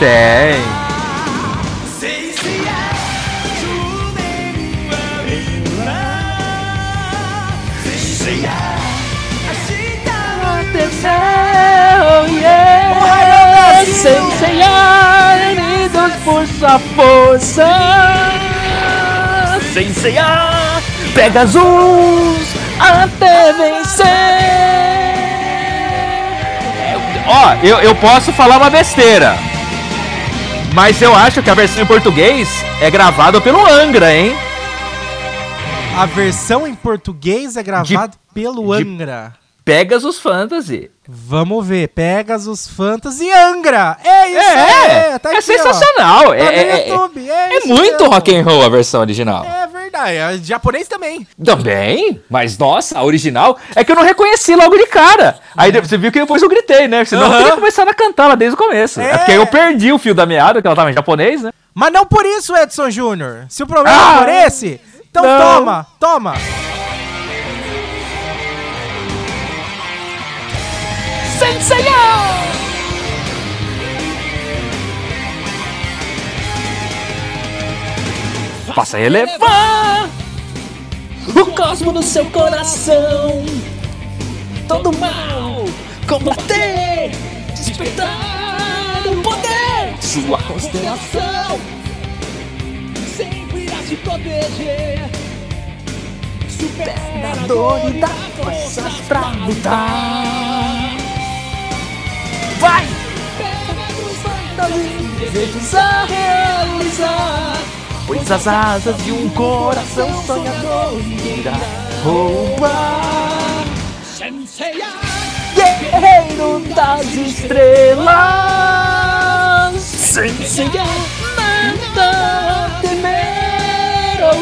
Tem. Unidos por sua força. Sem ceiar, Pegasus até vencer. Ó, eu, eu posso falar uma besteira. Mas eu acho que a versão em português é gravada pelo Angra, hein? A versão em português é gravada pelo de- Angra. Pegasus Fantasy. Vamos ver, Pegasus Fantasy Angra. É isso É, aí, tá é aqui, sensacional. Tá É, no é, é- YouTube, é é muito mesmo. rock and roll a versão original. É verdade, é japonês também. Também, mas nossa, a original é que eu não reconheci logo de cara. Aí você viu que depois eu gritei, né? Senão eu Aham. teria começado a cantar lá desde o começo. É. É. porque aí eu perdi o fio da meada, que ela tava em japonês, né? Mas não por isso, Edson Júnior. Se o problema Ah, é por esse, então não. toma, toma. Passa a elevar o cosmo no seu coração. Todo mal combater, despertar o poder. Sua constelação sempre irá te proteger. Supernador e dá forças pra lutar. Vai! Desejos a realizar. Pois as asas de um coração sonhador irá roubar. Guerreiro das estrelas. Senseiya, nada a temer. Oh.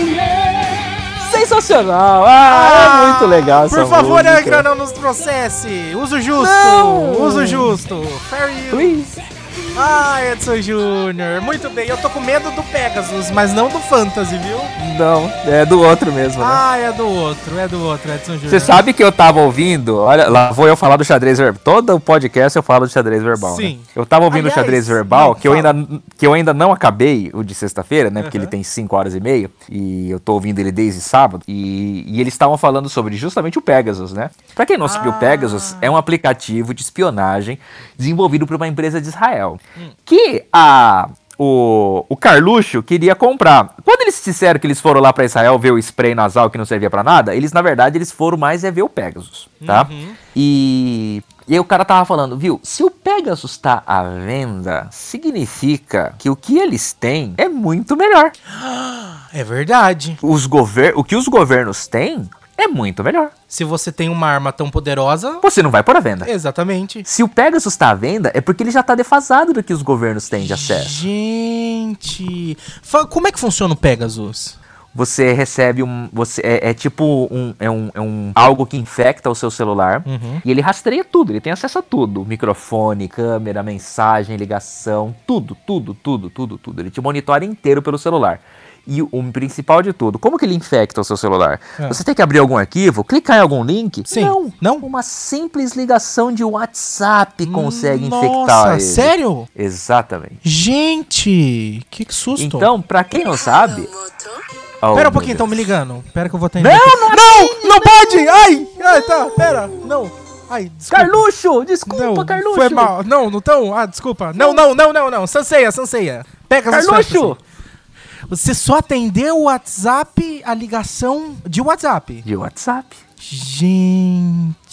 Sensacional! Ah, é muito legal Por favor, música. Angra, não nos processe. Uso justo, Não. uso justo. Fair use. Please. Ah, Edson Júnior. Muito bem, eu tô com medo do Pegasus, mas não do Fantasy, viu? Não, é do outro mesmo, né? Ah, é do outro, é do outro, Edson Júnior. Você sabe que eu tava ouvindo, olha, lá vou eu falar do xadrez verbal. Todo o podcast eu falo do xadrez verbal. Sim. Né? Eu tava ouvindo Aliás, o xadrez verbal, não, que, eu ainda, que eu ainda não acabei, o de sexta-feira, né? Porque ele tem 5 horas e meia. E eu tô ouvindo ele desde sábado. E, e eles estavam falando sobre justamente o Pegasus, né? Pra quem não sabe, o Ah. Pegasus é um aplicativo de espionagem desenvolvido por uma empresa de Israel. Hum. Que a. O, o Carluxo queria comprar. Quando eles disseram que eles foram lá pra Israel ver o spray nasal que não servia pra nada, eles na verdade eles foram mais é ver o Pegasus, tá? Uhum. E, e aí o cara tava falando, viu? Se o Pegasus tá à venda, significa que o que eles têm é muito melhor. É verdade. Os gover o que os governos têm é muito melhor. Se você tem uma arma tão poderosa. Você não vai pôr à venda. Exatamente. Se o Pegasus tá à venda, é porque ele já tá defasado do que os governos têm de acesso. Gente. Como é que funciona o Pegasus? Você recebe um. Você, é, é tipo um, é um. É um algo que infecta o seu celular. Uhum. E ele rastreia tudo, ele tem acesso a tudo. Microfone, câmera, mensagem, ligação, tudo, tudo, tudo, tudo, tudo. Ele te monitora inteiro pelo celular. E o, principal de tudo, como que ele infecta o seu celular? É. Você tem que abrir algum arquivo, clicar em algum link? Sim. Não. Não? Uma simples ligação de WhatsApp consegue infectar Nossa, ele. sério? Exatamente. Gente, que susto. Então, pra quem não sabe. Oh, Pera um pouquinho, estão me ligando. Pera que eu vou atender. Não, aqui. não não, não pode! Ai! Ai, tá, pera, não. Ai, desculpa. Carluxo! Desculpa, Não, Carluxo! foi mal. Não, não tão. Ah, desculpa. Não, não, não, não, não. Sanseia, Sanseia. Pega as Carluxo! Você só atendeu o WhatsApp, a ligação de WhatsApp. De WhatsApp. Gente.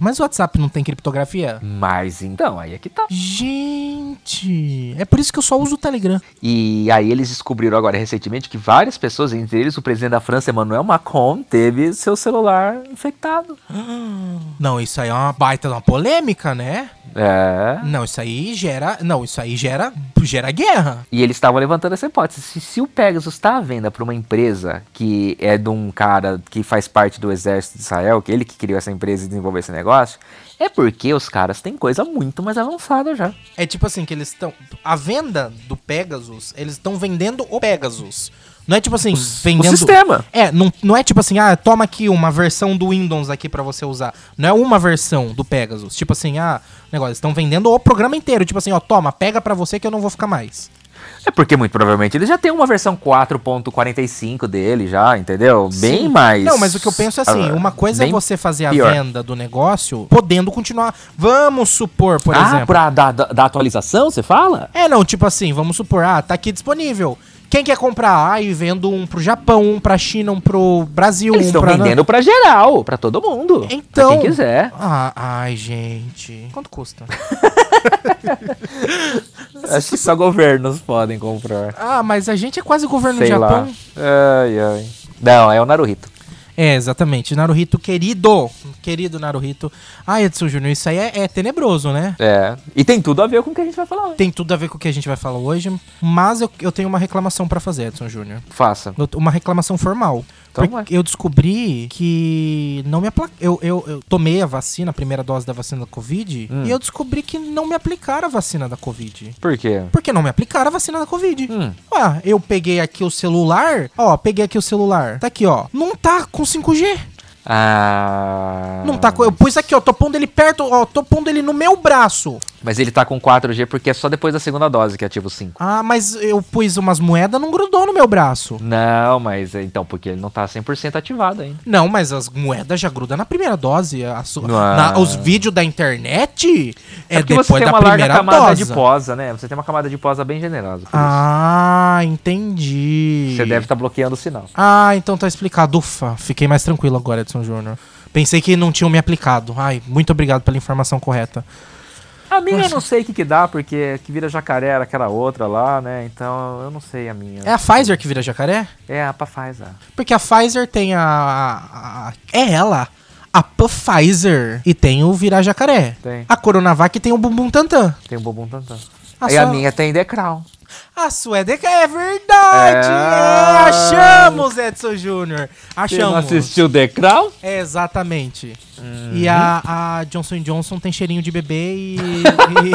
Mas o WhatsApp não tem criptografia? Mas então, aí é que tá. Gente. É por isso que eu só uso o Telegram. E aí eles descobriram agora recentemente que várias pessoas, entre eles o presidente da França, Emmanuel Macron, teve seu celular infectado. Não, isso aí é uma baita de uma polêmica, né? É. Não, isso aí gera. Não, isso aí gera. gera guerra. E eles estavam levantando essa hipótese. Se, se o Pegasus está à venda para uma empresa que é de um cara que faz parte do exército de Israel, que ele que criou essa empresa e desenvolveu esse negócio, é porque os caras têm coisa muito mais avançada já. É tipo assim, que eles estão. A venda do Pegasus, eles estão vendendo o Pegasus. Não é tipo assim, vendendo. O sistema. É, não, não é tipo assim, ah, toma aqui uma versão do Windows aqui pra você usar. Não é uma versão do Pegasus. Tipo assim, ah, negócio, estão vendendo o programa inteiro. Tipo assim, ó, toma, pega pra você que eu não vou ficar mais. É porque muito provavelmente eles já têm uma versão 4.45 dele já, entendeu? Bem mais. Não, mas o que eu penso é assim, ah, uma coisa é você fazer a pior. venda do negócio podendo continuar. Vamos supor, por ah, exemplo. pra da, da, da atualização, você fala? É, não, tipo assim, vamos supor, ah, tá aqui disponível. Quem quer comprar? Ah, e vendo um pro Japão, um pra China, um pro Brasil, Eles um estão pra... vendendo pra geral, pra todo mundo. Então. Pra quem quiser. Ah, ai, gente. Quanto custa? Acho que só governos podem comprar. ah, mas a gente é quase governo Sei do Japão. lá. Ai, ai. Não, é o Naruhito. É, exatamente. Naruhito querido. Querido Naruhito. Ah, Edson Júnior, isso aí é, é tenebroso, né? É. E tem tudo a ver com o que a gente vai falar hoje. Tem tudo a ver com o que a gente vai falar hoje, mas eu, eu tenho uma reclamação pra fazer, Edson Júnior. Faça. Uma reclamação formal. Então Porque eu descobri que não me apla... eu, eu, eu tomei a vacina, a primeira dose da vacina da Covid, Hum. e eu descobri que não me aplicaram a vacina da Covid. Por quê? Porque não me aplicaram a vacina da Covid. Hum. Ué, eu peguei aqui o celular, ó, peguei aqui o celular. Tá aqui, ó. Não tá com 5G. Ah. Não tá com. Eu pus aqui, ó. Tô pondo ele perto, ó. Tô pondo ele no meu braço. Mas ele tá com 4G porque é só depois da segunda dose que ativa o 5. Ah, mas eu pus umas moedas, não grudou no meu braço. Não, mas é, então, porque ele não tá 100% ativado ainda. Não, mas as moedas já grudam na primeira dose. Na- os vídeos da internet é, porque depois você tem da uma larga primeira camada dose. de posa, né? Você tem uma camada de posa bem generosa. Ah, entendi. isso. Você deve estar bloqueando o sinal. Ah, então tá explicado. Ufa, fiquei mais tranquilo agora, Edson Júnior. Pensei que não tinham me aplicado. Ai, muito obrigado pela informação correta. A minha eu não sei o que que dá, porque que vira jacaré era aquela outra lá, né? Então eu não sei a minha. É a Pfizer que vira jacaré? É a Pfizer. Porque a Pfizer tem a. a- a- é ela. A Pfizer. E tem o virar jacaré. Tem. A Coronavac tem o bumbum tantã. Tem o Bobum Tantan. A E a sua- minha tem The Crown. A sua é, de... verdade! É. É, achamos, Edson Júnior. Você não Achamos. assistiu The Crown? É, exatamente. Uhum. E a, a Johnson Johnson tem cheirinho de bebê e, e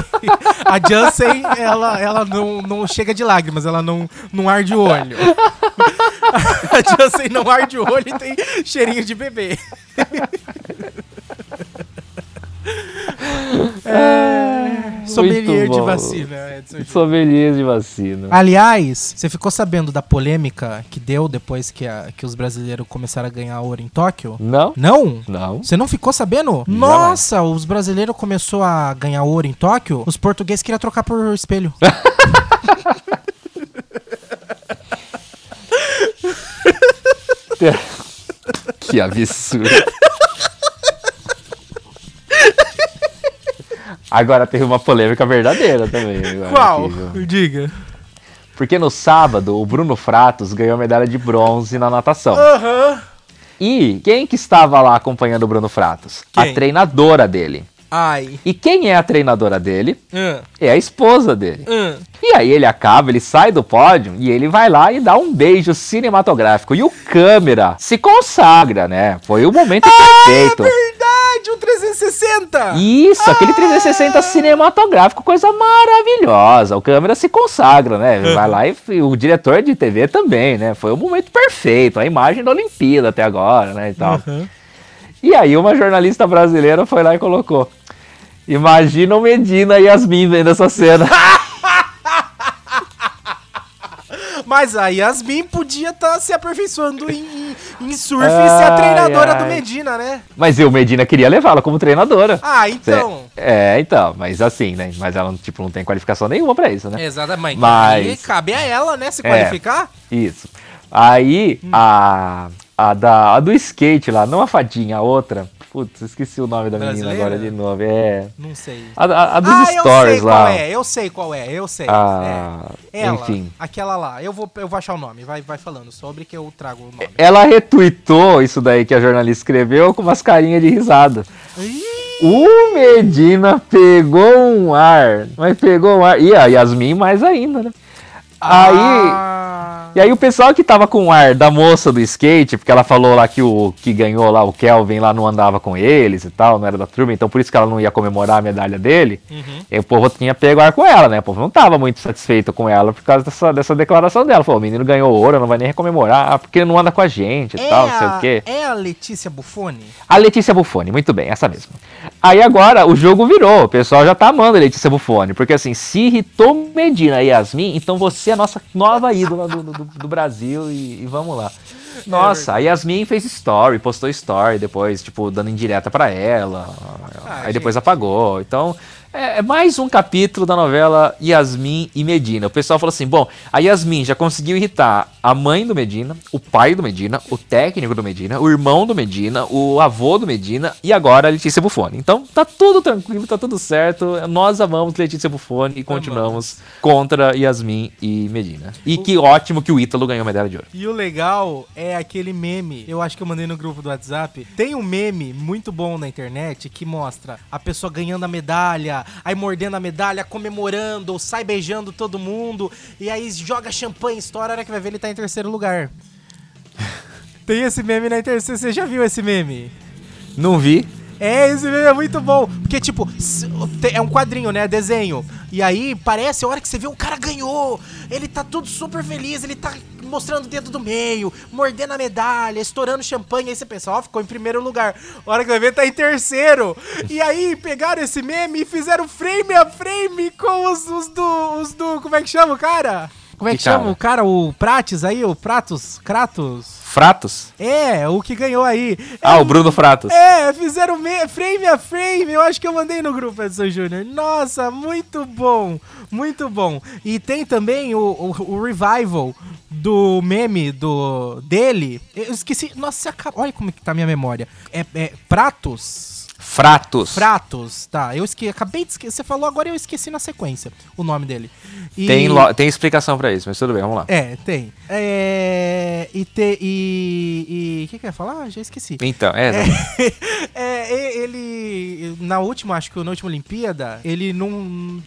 a Janssen, ela, ela não, não chega de lágrimas, ela não, não arde o olho. A Janssen não arde o olho e tem cheirinho de bebê. É, sommelier de vacina, Edson Júnior. Sou feliz de vacina. Aliás, você ficou sabendo da polêmica que deu depois que, a- que os brasileiros começaram a ganhar ouro em Tóquio? Não? Não? Não. Você não ficou sabendo? Nossa, os brasileiros começaram a ganhar ouro em Tóquio, os portugueses queriam trocar por espelho. Que absurdo. Agora teve uma polêmica verdadeira também. agora aqui, viu? Diga. Porque no sábado o Bruno Fratos ganhou medalha de bronze na natação. Aham. E quem que estava lá acompanhando o Bruno Fratos? Quem? A treinadora dele. Ai. E quem é a treinadora dele? Ah, É a esposa dele. ah. E aí ele acaba, ele sai do pódio e ele vai lá e dá um beijo cinematográfico. E o câmera se consagra, né? Foi o momento perfeito. Verdade, um 360! Isso, aquele 360 cinematográfico, coisa maravilhosa. O câmera se consagra, né? Vai lá e o diretor de TV também, né? Foi o momento perfeito, a imagem da Olimpíada até agora, né? E, tal. Aham. e aí uma jornalista brasileira foi lá e colocou. Imagina o Medina e Yasmin vendo essa cena. Mas a Yasmin podia estar se aperfeiçoando em, em- em surf e ser a Ai, treinadora do ai. Medina, né? Mas o Medina queria levá-la como treinadora. Ah, então. É, então, mas assim, né? Mas ela, tipo, não tem qualificação nenhuma pra isso, né? Exatamente. Mas- Aí cabe a ela, né, se É. qualificar. Isso. Aí, Hum. a, a, da, a do skate lá, não a fadinha, a outra. Putz, esqueci o nome da menina Brasileira? agora de novo. É. Não sei. A, a, a dos ah, eu stories sei lá. qual é, eu sei qual é, eu sei. Ah, é. Ela, enfim. aquela lá. Eu vou, eu vou achar o nome, vai, vai falando sobre que eu trago o nome. Ela retweetou isso daí que a jornalista escreveu com umas carinhas de risada. Ih, O Medina pegou um ar, mas pegou um ar. E a Yasmin mais ainda, né? Aí. ah, E aí o pessoal que tava com o ar da moça do skate, porque ela falou lá que o que ganhou lá, o Kelvin, lá não andava com eles e tal, não era da turma, então por isso que ela não ia comemorar a medalha dele. uhum. E o povo tinha pego ar com ela, né? O povo não tava muito satisfeito com ela por causa dessa, dessa declaração dela. Falou, o menino ganhou ouro, não vai nem comemorar, ah, porque não anda com a gente e É, tal, não sei a, o quê. é a Letícia Buffoni? A Letícia Buffoni, muito bem, essa mesma. Aí agora o jogo virou, o pessoal já tá amando a Letícia Buffoni, porque assim, se irritou Medina e Yasmin, então você é a nossa nova ídola do, do, do Brasil e, e vamos lá. Nossa, a Yasmin fez story, postou story depois, tipo, dando indireta pra ela. Ah, aí depois gente. apagou. Então, é, é mais um capítulo da novela Yasmin e Medina. O pessoal falou assim: bom, a Yasmin já conseguiu irritar a mãe do Medina, o pai do Medina, o técnico do Medina, o irmão do Medina, o avô do Medina e agora a Letícia Buffoni. Então, tá tudo tranquilo, tá tudo certo. Nós amamos Letícia Buffoni e continuamos contra Yasmin e Medina. E que ótimo que o Ítalo ganhou a medalha de ouro. E o legal é aquele meme, eu acho que eu mandei no grupo do WhatsApp. Tem um meme muito bom na internet que mostra a pessoa ganhando a medalha, aí mordendo a medalha, comemorando, sai beijando todo mundo, e aí joga champanhe, estoura, a hora que vai ver ele tá em terceiro lugar. Tem esse meme na internet, você já viu esse meme? Não vi. É, esse meme é muito bom. Porque, tipo, é um quadrinho, né? Desenho. E aí parece a hora que você vê o cara ganhou. Ele tá tudo super feliz, ele tá mostrando o dedo do meio, mordendo a medalha, estourando champanhe. Aí você pensa, ó, ficou em primeiro lugar. A hora que vai ver, tá em terceiro. E aí pegaram esse meme e fizeram frame a frame com os, os do. Os do. Como é que chama o cara? Como é que, Que chama cara? o cara? O Prates aí? O Pratos? Kratos? Fratos? É, o que ganhou aí. Ah, É o Bruno Fratos. é, fizeram me- frame a frame. Eu acho que eu mandei no grupo, Edson Júnior. Nossa, muito bom. Muito bom. E tem também o, o- o revival do meme do dele. Eu esqueci. Nossa, olha como que tá a minha memória. É, é Pratos. Fratos. Fratos, tá. Eu esque... acabei de esquecer. Você falou agora eu esqueci na sequência o nome dele. E- Tem, lo- tem explicação pra isso, mas tudo bem, vamos lá. É, tem. É. E. Te... E. O que, que eu ia falar? Ah, Já esqueci. Então, é, É, e- ele. Na última, acho que na última Olimpíada, ele não,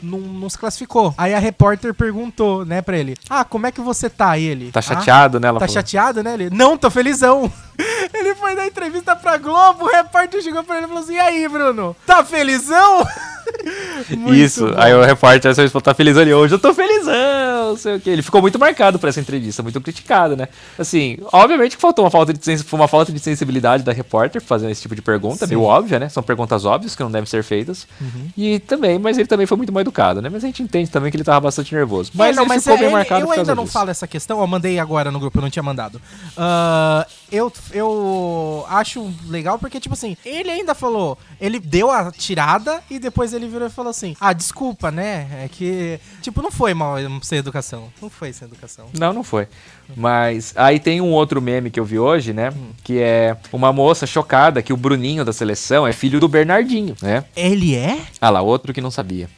não, não se classificou. Aí a repórter perguntou, né, pra ele: Ah, como é que você tá? E ele. tá "Ah, chateado, né? Ela Tá falou. chateado, né? Ele, não, tô felizão. Dar entrevista pra Globo, o repórter chegou pra ele e falou assim: E aí, Bruno? Tá felizão? Isso, bom. aí o repórter só tá feliz ali hoje, eu tô felizão, não sei o que. Ele ficou muito marcado por essa entrevista, muito criticado, né? Assim, obviamente que faltou uma falta de, sens- uma falta de sensibilidade da repórter fazendo esse tipo de pergunta, Sim. meio óbvia, né? São perguntas óbvias que não devem ser feitas. Uhum. E também, mas ele também foi muito mal educado, né? Mas a gente entende também que ele tava bastante nervoso. Mas, Mas, não, ele mas ficou é, bem ele- marcado eu ainda não disso. falo essa questão, eu mandei agora no grupo, eu não tinha mandado. Ah, eu, eu acho legal porque, tipo assim, ele ainda falou, ele deu a tirada e depois ele virou e falou assim: Ah, desculpa, né? É que, tipo, não foi mal sem educação. Não foi sem educação. Não, não foi. Mas aí tem um outro meme que eu vi hoje, né? Que é uma moça chocada que o Bruninho da seleção é filho do Bernardinho, né? Ele é? Ah lá, outro que não sabia.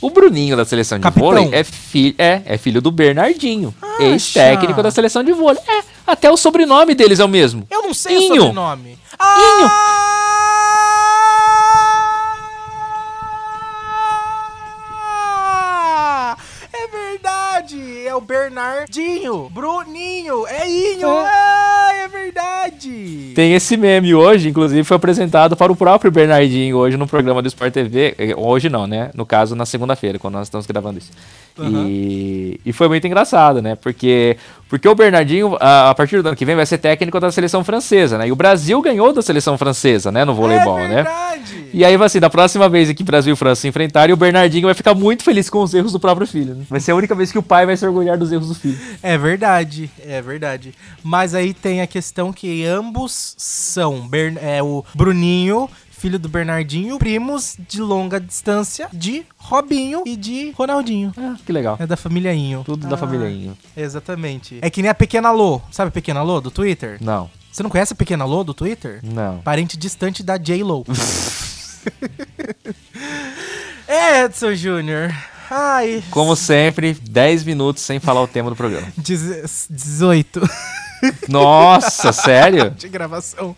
O Bruninho da seleção de Capitão. vôlei é, fi é, é filho do Bernardinho, ex-técnico da seleção de vôlei. É, até o sobrenome deles é o mesmo. Eu não sei Inho. o sobrenome. Ah! O Bernardinho! Bruninho! É Inho! É. Ah, é verdade! Tem esse meme hoje, inclusive foi apresentado para o próprio Bernardinho hoje no programa do Sport TV. Eh, Hoje não, né? No caso, na segunda-feira, quando nós estamos gravando isso. E, e foi muito engraçado, né? Porque, porque o Bernardinho, a, a partir do ano que vem, vai ser técnico da seleção francesa, né? E o Brasil ganhou da seleção francesa, né? No voleibol, é né? verdade. E aí, assim, da próxima vez que Brasil e França se enfrentarem, o Bernardinho vai ficar muito feliz com os erros do próprio filho. Né? Vai ser a única vez que o pai vai se orgulhar dos erros do filho. É verdade, é verdade. Mas aí tem a questão que ambos são Bern- é, o Bruninho, filho do Bernardinho, primos de longa distância de Robinho e de Ronaldinho. Ah, que legal. É da família Inho. Tudo da Ah, família Inho. Exatamente. É que nem a Pequena Lô. Sabe a Pequena Lô do Twitter? Não, Você não conhece a Pequena Lô do Twitter? não. Parente distante da J-Lo. é, Edson Júnior. Ai, Como sempre, 10 minutos sem falar o tema do programa. dez- 18 Nossa, sério? de gravação.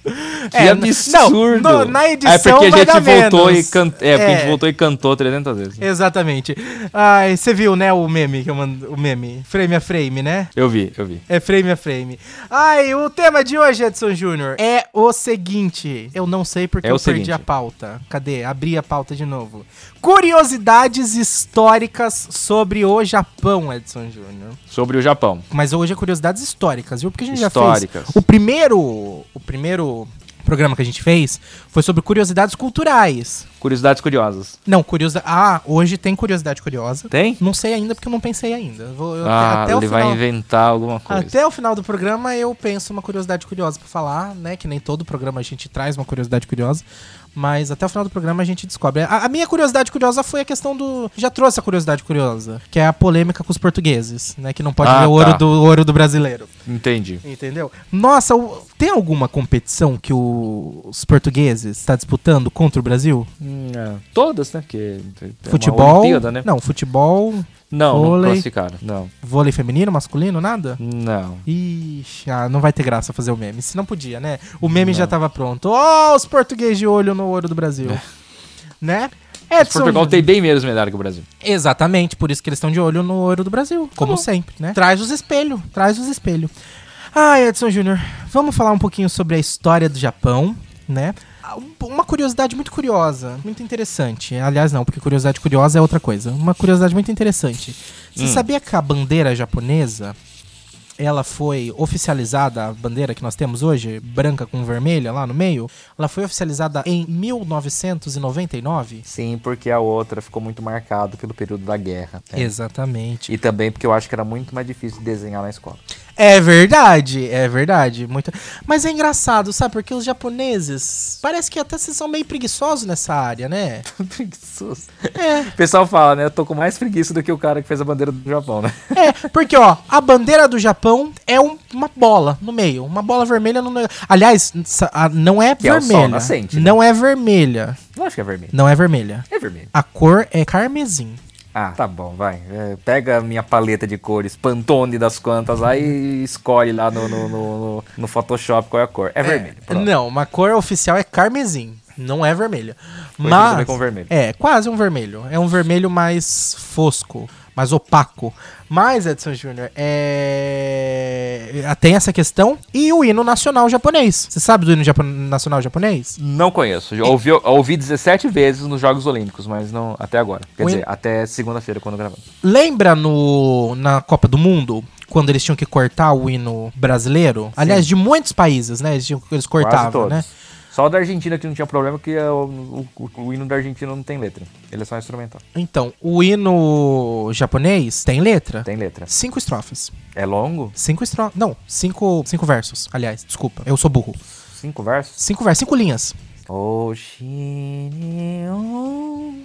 Que É, absurdo! Não, no- na edição é porque a gente voltou menos. e can... É, porque a É. gente voltou e cantou 300 vezes. Exatamente. Ai, você viu, né, o meme que eu mando, o meme, frame a frame, né? Eu vi, eu vi. É frame a frame. Ai, o tema de hoje, Edson Júnior, é o seguinte. Eu não sei porque É eu perdi seguinte. a pauta. Cadê? Abri a pauta de novo. Curiosidades históricas sobre o Japão, Edson Júnior. Sobre o Japão. Mas hoje é curiosidades históricas, viu? Porque a gente já Históricas. fez. O primeiro, o primeiro programa que a gente fez foi sobre curiosidades culturais. Curiosidades curiosas. Não, curiosidade. Ah, hoje tem curiosidade curiosa. Tem? Não sei ainda porque eu não pensei ainda. Vou, eu- Ah, até ele vai final- inventar alguma coisa. até o final do programa eu penso uma curiosidade curiosa pra falar, né? Que nem todo programa a gente traz uma curiosidade curiosa. Mas até o final do programa a gente descobre. A, a minha curiosidade curiosa foi a questão do. Já trouxe a curiosidade curiosa, que é a polêmica com os portugueses, né? Que não pode Ah, ver o ouro, tá. do, o ouro do brasileiro. Entendi. Entendeu? Nossa, o- tem alguma competição que o- os portugueses está disputando contra o Brasil? Hum, é. Todas, né? Que futebol? Olimpíada, né? Não, futebol, Não, não vôlei. classificaram. Não. vôlei feminino, masculino, nada? Não. Ixi, ah, não vai ter graça fazer o meme. Se não podia, né? O meme já Não. tava pronto. Ó, os portugueses de olho no ouro do Brasil. né? Edson. Portugal tem bem menos medalha que o Brasil. Exatamente, por isso que eles estão de olho no ouro do Brasil. Como bom. sempre, né? Traz os espelhos, traz os espelhos. Ah, Edson Júnior, vamos falar um pouquinho sobre a história do Japão, né? Ah, um- Uma curiosidade muito curiosa, muito interessante. Aliás, não, porque curiosidade curiosa é outra coisa. Uma curiosidade muito interessante. Você Hum. sabia que a bandeira japonesa ela foi oficializada, a bandeira que nós temos hoje, branca com vermelha lá no meio, ela foi oficializada em 1999? Sim, porque a outra ficou muito marcada pelo período da guerra. né? Exatamente. E também porque eu acho que era muito mais difícil de desenhar na escola. É verdade, é verdade. Muito... Mas é engraçado, sabe? Porque os japoneses parece que até vocês são meio preguiçosos nessa área, né? Preguiçoso. É, O pessoal fala, né? Eu tô com mais preguiça do que o cara que fez a bandeira do Japão, né? é. Porque, ó, a bandeira do Japão é um- uma bola no meio. Uma bola vermelha no meio. Aliás, não é Que é o sol vermelha. nascente, né? Não é vermelha. Eu acho que é vermelho. Não é vermelha. É vermelho. A cor é carmesim. Ah, tá bom, vai. É, pega a minha paleta de cores, Pantone das quantas lá e escolhe lá no, no, no, no- Photoshop qual é a cor. É, vermelho. pronto. Não, uma cor oficial é carmesim. Não é vermelha. Foi Mas com vermelho. é quase um vermelho. É um vermelho mais fosco, mais opaco. Mas Edson Júnior é tem essa questão e o hino nacional japonês. Você sabe do hino japo- nacional japonês? Não conheço. Já ouvi, ouvi 17 vezes nos Jogos Olímpicos, mas não até agora. Quer O dizer, até segunda-feira, quando gravamos. Lembra no na Copa do Mundo quando eles tinham que cortar o hino brasileiro? Aliás, de muitos países, né? Eles, tinham- eles cortavam, né? Só da Argentina que não tinha problema, que é o, o- o hino da Argentina não tem letra. Ele é só instrumental. Então, o hino japonês tem letra. Tem letra. Cinco estrofes. É longo? Cinco estrofes. Não, cinco, cinco versos. Aliás, desculpa, eu sou burro. Cinco versos? Cinco versos, cinco linhas.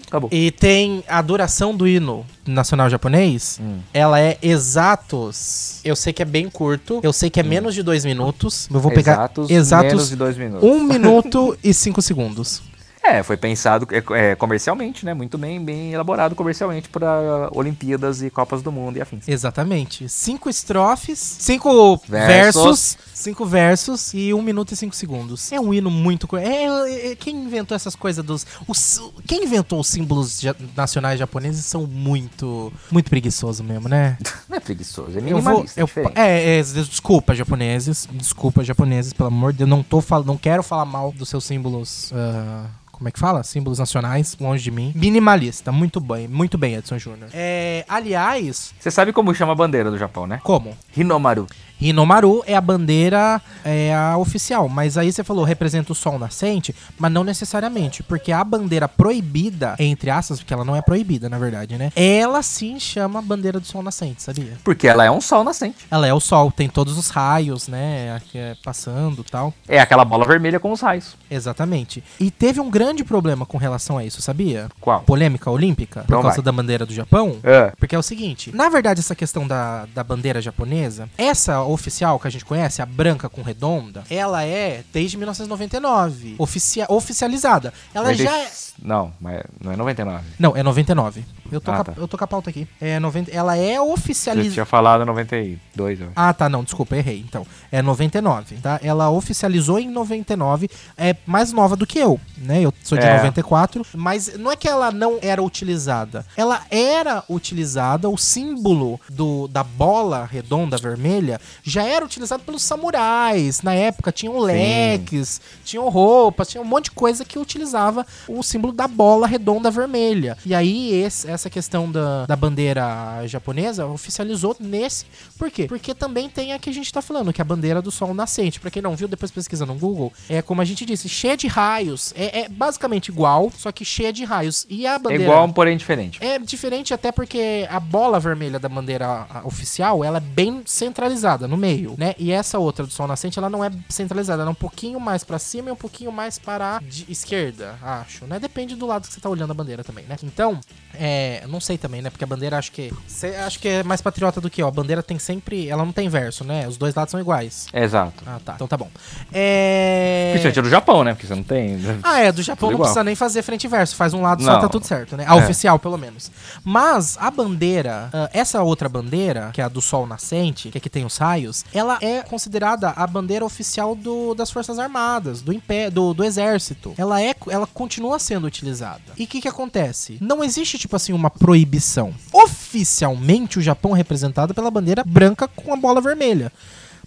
Acabou. E tem a duração do hino nacional japonês. Hum. Ela é exatos. Eu sei que é bem curto. Eu sei que é menos de dois minutos. Eu vou pegar Exatos, exatos menos de dois minutos. um minuto e cinco segundos. É, foi pensado é, é, comercialmente, né? Muito bem, bem elaborado comercialmente para Olimpíadas e Copas do Mundo e afins. Exatamente. Cinco estrofes, cinco Versos. versos, cinco versos e um minuto e cinco segundos. É um hino muito. É, é- é- quem inventou essas coisas dos. os- quem inventou os símbolos ja- nacionais japoneses são muito. Muito preguiçoso mesmo, né? Não é preguiçoso, é Eu vou. minimalista, Eu, é, é, desculpa, japoneses. Desculpa, japoneses, pelo amor de Deus. Não, tô fal, não quero falar mal dos seus símbolos. ah, como é que fala? Símbolos nacionais, longe de mim. Minimalista, muito bem, muito bem, Edson Júnior. É, aliás, Você sabe como chama a bandeira do Japão, né? como? Hinomaru. Hinomaru é a bandeira é a oficial, mas aí você falou representa o sol nascente, mas não necessariamente, porque a bandeira proibida, entre aspas, porque ela não é proibida, na verdade, né? Ela sim chama bandeira do sol nascente, sabia? Porque ela é um sol nascente. Ela é o sol, tem todos os raios, né, é passando, tal. É aquela bola vermelha com os raios. Exatamente. E teve um grande problema com relação a isso, sabia? Qual? Polêmica olímpica, por Então causa vai. da bandeira do Japão. É. Porque é o seguinte, na verdade essa questão da, da bandeira japonesa, essa oficial que a gente conhece, a branca com redonda, ela é desde 1999, oficia oficializada. Ela Mas já é... Não, mas não é 99. Não, é 99. Eu tô, Ah, com a, tá. eu tô com a pauta aqui. É 90, ela é oficializada. tinha falado 92, eu. Ah, tá, não, desculpa, errei. Então, é 99, tá? Ela oficializou em 99, é mais nova do que eu, né? Eu sou de É. 94, mas não é que ela não era utilizada. Ela era utilizada, o símbolo do, da bola redonda vermelha já era utilizado pelos samurais. Na época tinham leques, tinham roupas, tinha um monte de coisa que utilizava o símbolo da bola redonda vermelha. E aí, esse- essa questão da, da bandeira japonesa oficializou nesse. Por quê? Porque também tem a que a gente tá falando, que é a bandeira do sol nascente. Pra quem não viu, depois pesquisa no Google. É como a gente disse, cheia de raios. É, é basicamente igual, só que cheia de raios. E a É bandeira. igual, porém diferente. É diferente até porque a bola vermelha da bandeira oficial, ela é bem centralizada no meio, né? E essa outra do sol nascente, ela não é centralizada, ela é um pouquinho mais pra cima e um pouquinho mais para a esquerda, acho, né? Depende do lado que você tá olhando a bandeira também, né? Então, é, eu não sei também, né? Porque a bandeira acho que cê, acho que é mais patriota do que, ó, a bandeira tem sempre, ela não tem verso, né? Os dois lados são iguais. Exato. Ah, tá. Então tá bom. É Principalmente do Japão, né? Porque você não tem. ah, é, do Japão não igual. precisa nem fazer frente e verso, faz um lado só, Não. tá tudo certo, né? A É. oficial, pelo menos. Mas a bandeira, ah, essa outra bandeira, que é a do sol nascente, que aqui tem os raios, ela é considerada a bandeira oficial do- das Forças Armadas, do, impé do, do Exército. Ela é, ela continua sendo utilizada. E o que que acontece? Não existe, tipo assim, uma proibição. Oficialmente, o Japão é representado pela bandeira branca com a bola vermelha.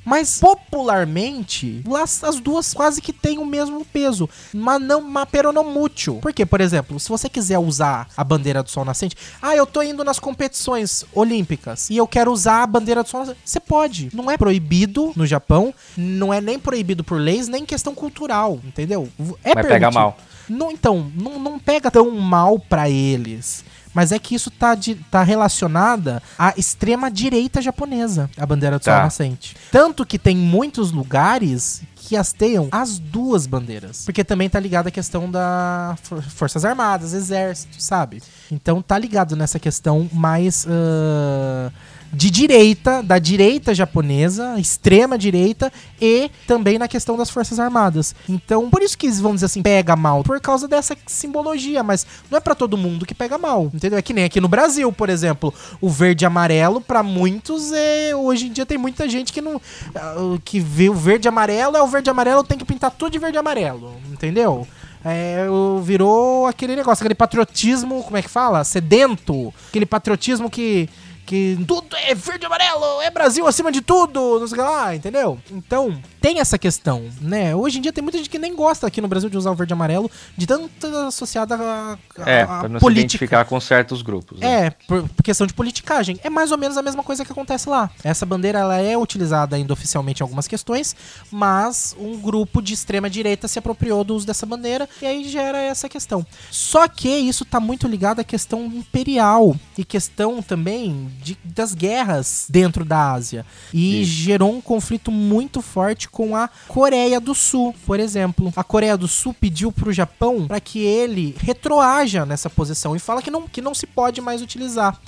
Mas popularmente, las- as duas quase que têm o mesmo peso, mas não ma peronomútil. Porque, por exemplo, se você quiser usar a bandeira do sol nascente, ah, eu tô indo nas competições olímpicas e eu quero usar a bandeira do sol nascente, você pode. Não é proibido no Japão, não é nem proibido por leis, nem questão cultural, entendeu? É Mas pega permitido. mal. Não, então, não, não pega tão mal pra eles. Mas é que isso tá, de, tá relacionada à extrema direita japonesa, a bandeira do sol Tá. nascente. Tanto que tem muitos lugares que hasteiam as duas bandeiras. Porque também tá ligado à questão da for- Forças Armadas, Exército, sabe? Então tá ligado nessa questão mais ah, de direita, da direita japonesa, extrema direita, e também na questão das Forças Armadas. Então, por isso que vamos dizer assim, pega mal, por causa dessa simbologia, mas não é pra todo mundo que pega mal, entendeu? É que nem aqui no Brasil, por exemplo, o verde e amarelo, pra muitos, é, hoje em dia tem muita gente que não. ah, que vê o verde e amarelo, é o verde e amarelo, tem que pintar tudo de verde e amarelo, entendeu? É, virou aquele negócio, aquele patriotismo, como é que fala? Sedento. Aquele patriotismo que. Que tudo é verde e amarelo, é Brasil acima de tudo, não sei lá, entendeu? Então, tem essa questão, né? Hoje em dia tem muita gente que nem gosta aqui no Brasil de usar o verde e amarelo, de tanto associada a, a, É, a não se política. identificar com certos grupos. né? É, por, por questão de politicagem. É mais ou menos a mesma coisa que acontece lá. Essa bandeira ela é utilizada ainda oficialmente em algumas questões, mas um grupo de extrema direita se apropriou do uso dessa bandeira e aí gera essa questão. Só que isso tá muito ligado à questão imperial e questão também de- das guerras dentro da Ásia. E Isso. gerou um conflito muito forte com a Coreia do Sul, por exemplo. A Coreia do Sul pediu pro Japão para que ele retroaja nessa posição e fala que não, que não se pode mais utilizar.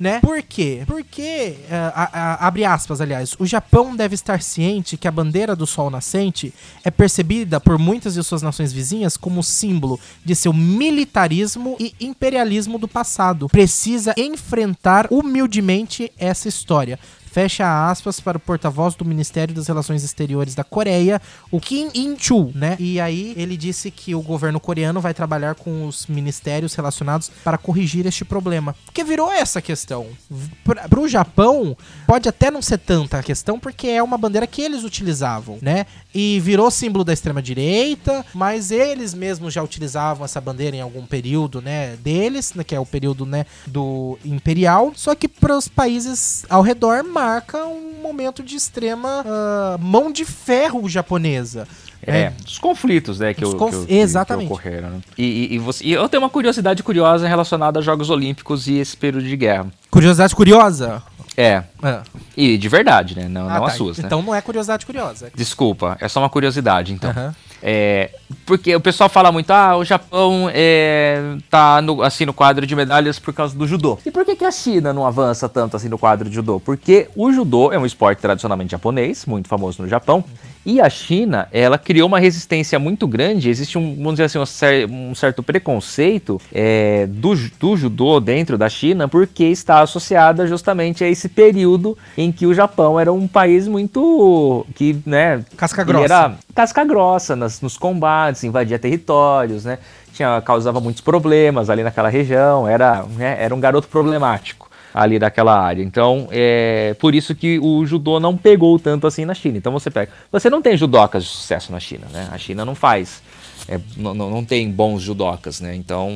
Né? Por quê? Porque, eh, a- a- abre aspas, aliás, o Japão deve estar ciente que a bandeira do sol nascente é percebida por muitas de suas nações vizinhas como símbolo de seu militarismo e imperialismo do passado. Precisa enfrentar humildemente essa história. Fecha aspas para o porta-voz do Ministério das Relações Exteriores da Coreia, o Kim In-chul, né? E aí ele disse que o governo coreano vai trabalhar com os ministérios relacionados para corrigir este problema. Porque virou essa questão. Para o Japão, pode até não ser tanta a questão, porque é uma bandeira que eles utilizavam, né? E virou símbolo da extrema-direita, mas eles mesmos já utilizavam essa bandeira em algum período, né, deles, né, que é o período, né, do imperial, só que para os países ao redor marca um momento de extrema uh, mão de ferro japonesa. É, é, os conflitos, né, que, os conf... que, Exatamente. que ocorreram. Né? E, e, e, você... e eu tenho uma curiosidade curiosa relacionada a Jogos Olímpicos e esse período de guerra. Curiosidade curiosa? É. é. E de verdade, né? Não, ah, não tá. as suas, né? Então não é curiosidade curiosa. Desculpa, é só uma curiosidade, então. Uhum. É, porque o pessoal fala muito, ah, o Japão é, tá no, assim no quadro de medalhas por causa do judô. E por que, que a China não avança tanto assim no quadro de judô? Porque o judô é um esporte tradicionalmente japonês, muito famoso no Japão. E a China, ela criou uma resistência muito grande. Existe um, vamos dizer assim, um, um certo preconceito é, do, do judô dentro da China, porque está associada justamente a esse período em que o Japão era um país muito que, né, casca grossa, era casca grossa nas, nos combates, invadia territórios, né? Tinha, causava muitos problemas ali naquela região, era, né, era um garoto problemático ali daquela área. Então, é por isso que o judô não pegou tanto assim na China. Então você pega, você não tem judocas de sucesso na China, né? A China não faz é, não, não tem bons judocas, né? Então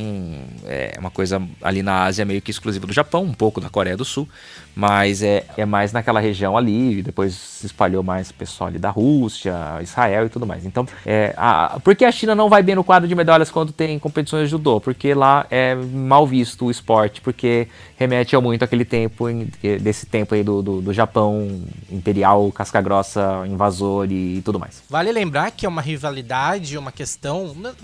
é uma coisa ali na Ásia meio que exclusiva do Japão, um pouco da Coreia do Sul, mas é, é mais naquela região ali, depois se espalhou mais pessoal ali da Rússia, Israel e tudo mais. Então, é, a, por que a China não vai bem no quadro de medalhas quando tem competições de judô? Porque lá é mal visto o esporte, porque remete ao muito aquele tempo, desse tempo aí do, do, do Japão imperial, casca-grossa, invasor e, e, tudo mais. Vale lembrar que é uma rivalidade, uma questão. Uh,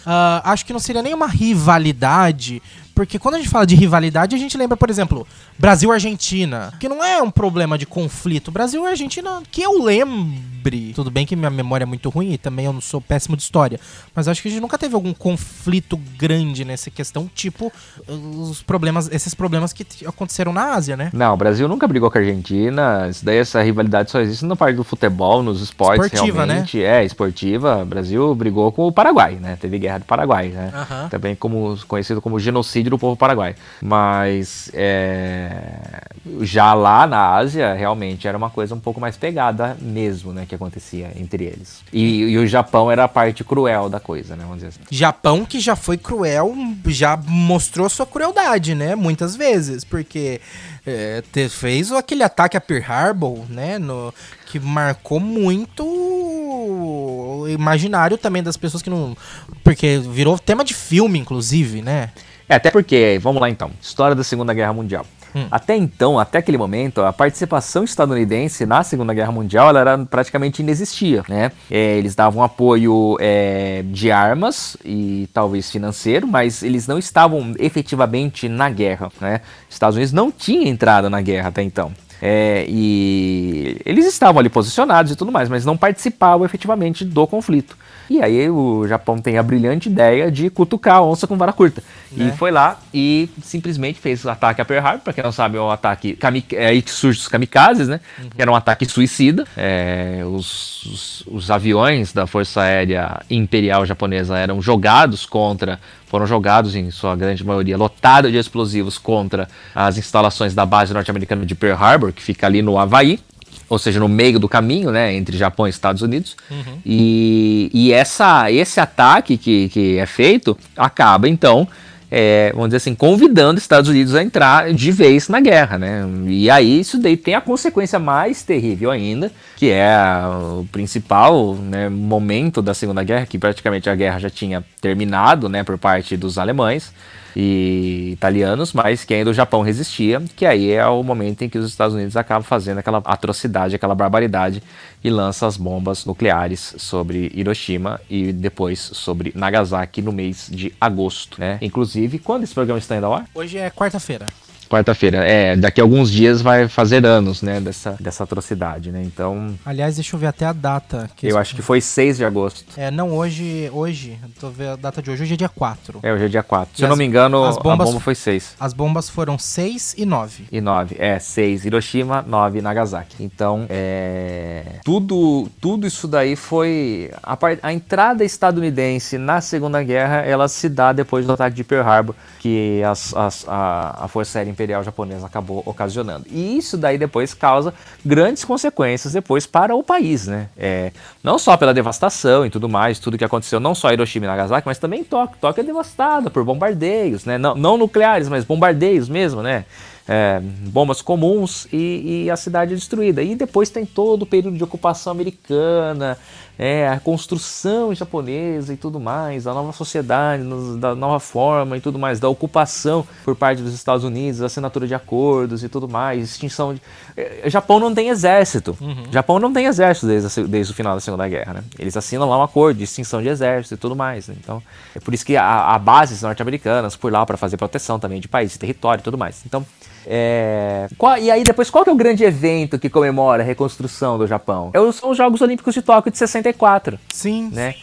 acho que não seria nem uma rivalidade, porque quando a gente fala de rivalidade, a gente lembra, por exemplo, Brasil-Argentina, que não é um problema de conflito. Brasil e Argentina, que eu lembre. Tudo bem que minha memória é muito ruim e também eu não sou péssimo de história. Mas acho que a gente nunca teve algum conflito grande nessa questão, tipo os problemas, esses problemas que aconteceram na Ásia, né? Não, o Brasil nunca brigou com a Argentina. Isso daí, essa rivalidade só existe na parte do futebol, nos esportes esportiva, né? realmente. Né? É, esportiva. O Brasil brigou com o Paraguai, né? Teve guerra do Paraguai, né? Uhum. Também como, conhecido como genocídio do povo paraguai. Mas é, já lá na Ásia, realmente era uma coisa um pouco mais pegada mesmo, né? Que acontecia entre eles. E, e o Japão era a parte cruel da coisa, né? Vamos dizer assim. Japão que já foi cruel, já mostrou sua crueldade, né? Muitas vezes, porque é, fez aquele ataque a Pearl Harbor, né? No, que marcou muito o imaginário também das pessoas que não. Porque virou tema de filme, inclusive, né? É, até porque, vamos lá então, história da Segunda Guerra Mundial. Hum. Até então, até aquele momento, a participação estadunidense na Segunda Guerra Mundial ela era praticamente inexistia, né? É, eles davam apoio é, de armas e talvez financeiro, mas eles não estavam efetivamente na guerra, né? Estados Unidos não tinha entrado na guerra até então. É, e eles estavam ali posicionados e tudo mais, mas não participavam efetivamente do conflito. E aí o Japão tem a brilhante ideia de cutucar a onça com vara curta. E né? foi lá e simplesmente fez o ataque a Pearl Harbor, pra quem não sabe, é um ataque. É aí que surge os kamikazes, né? Uhum. Que era um ataque suicida. É, os, os, os, aviões da Força Aérea Imperial Japonesa eram jogados contra. Foram jogados, em sua grande maioria, lotados de explosivos contra as instalações da base norte-americana de Pearl Harbor, que fica ali no Havaí ou seja, no meio do caminho, né, entre Japão e Estados Unidos. Uhum. E, e essa, esse ataque que, que é feito acaba, então, é, vamos dizer assim, convidando os Estados Unidos a entrar de vez na guerra, né? E aí isso daí tem a consequência mais terrível ainda, que é o principal né, momento da Segunda Guerra, que praticamente a guerra já tinha terminado, né, por parte dos alemães e italianos, mas que ainda o Japão resistia, que aí é o momento em que os Estados Unidos acabam fazendo aquela atrocidade, aquela barbaridade e lança as bombas nucleares sobre Hiroshima e depois sobre Nagasaki no mês de agosto, né? Inclusive, quando esse programa está indo ao ar? Hoje é quarta-feira. Quarta-feira. É, daqui a alguns dias vai fazer anos, né, dessa, dessa atrocidade, né? Então, Aliás, deixa eu ver até a data. eu acho que foi 6 de agosto. É, não, hoje, hoje, tô vendo a data de hoje, hoje é dia 4. É, hoje é dia 4. Se E eu não as- me engano, as a bombas- bomba foi 6. As bombas foram 6 e 9. E 9. É, 6 Hiroshima, 9 Nagasaki. Então, é. Tudo, tudo isso daí foi. A, par- a entrada estadunidense na Segunda Guerra ela se dá depois do ataque de Pearl Harbor, que as- as- a, a Força Aérea Imperial Japonesa acabou ocasionando. E isso daí depois causa grandes consequências depois para o país, né? É, não só pela devastação e tudo mais, tudo que aconteceu, não só Hiroshima e Nagasaki, mas também Tóquio. Tóquio é devastada por bombardeios, né? Não, não nucleares, mas bombardeios mesmo, né? É, bombas comuns e, e a cidade é destruída. E depois tem todo o período de ocupação americana, é, a construção japonesa e tudo mais, a nova sociedade, da nova forma e tudo mais, da ocupação por parte dos Estados Unidos, assinatura de acordos e tudo mais, extinção de. É, Japão não tem exército. Japão não tem exército desde, a desde o final da Segunda Guerra, né? Eles assinam lá um acordo de extinção de exército e tudo mais. né? Então, é por isso que há, há bases norte-americanas por lá para fazer proteção também de país, de território e tudo mais. Então, é, qual- e aí depois, qual que é o grande evento que comemora a reconstrução do Japão? É os- são os Jogos Olímpicos de Tóquio de 64 Sim. né?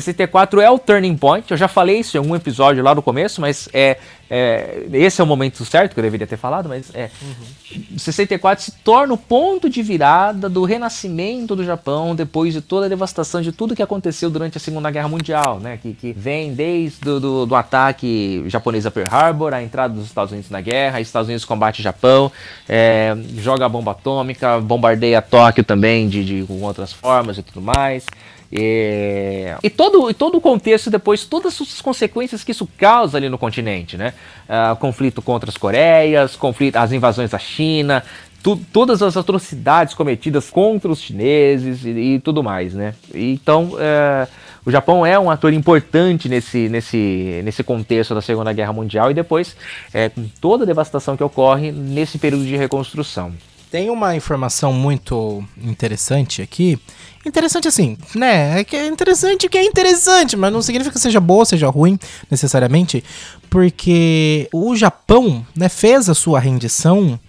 64 é o turning point. Eu já falei isso em algum episódio lá no começo, mas é, é, esse é o momento certo que eu deveria ter falado, mas é 64 se torna o ponto de virada do renascimento do Japão depois de toda a devastação de tudo que aconteceu durante a Segunda Guerra Mundial, né? Que, que vem desde do, do, do ataque japonês a Pearl Harbor, a entrada dos Estados Unidos na guerra, os Estados Unidos combate o Japão, é, joga a bomba atômica, bombardeia Tóquio também de, de com outras formas e tudo mais. É, E, todo, e todo o contexto depois, todas as consequências que isso causa ali no continente, né? Ah, conflito contra as Coreias, conflito, as invasões da China, tu- todas as atrocidades cometidas contra os chineses e, e tudo mais, né? Então, é, o Japão é um ator importante nesse, nesse, nesse contexto da Segunda Guerra Mundial e depois, é, com toda a devastação que ocorre nesse período de reconstrução. Tem uma informação muito interessante aqui. Interessante assim, né? É que é interessante que é interessante, mas não significa que seja boa, seja ruim, necessariamente. Porque o Japão, né, fez a sua rendição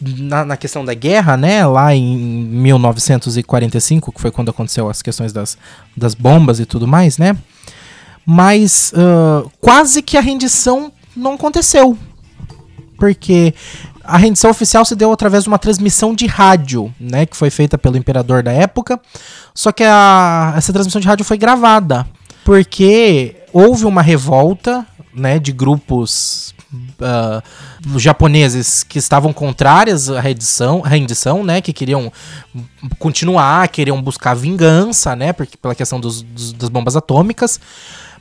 na, na questão da guerra, né? Lá em 1945, que foi quando aconteceu as questões das, das bombas e tudo mais, né? Mas ah, quase que a rendição não aconteceu porque a rendição oficial se deu através de uma transmissão de rádio, né, que foi feita pelo imperador da época. Só que a- essa transmissão de rádio foi gravada, porque houve uma revolta, né, de grupos ah, japoneses que estavam contrárias à rendição, à rendição, né, que queriam continuar, queriam buscar vingança, né, porque pela questão dos- dos- das bombas atômicas.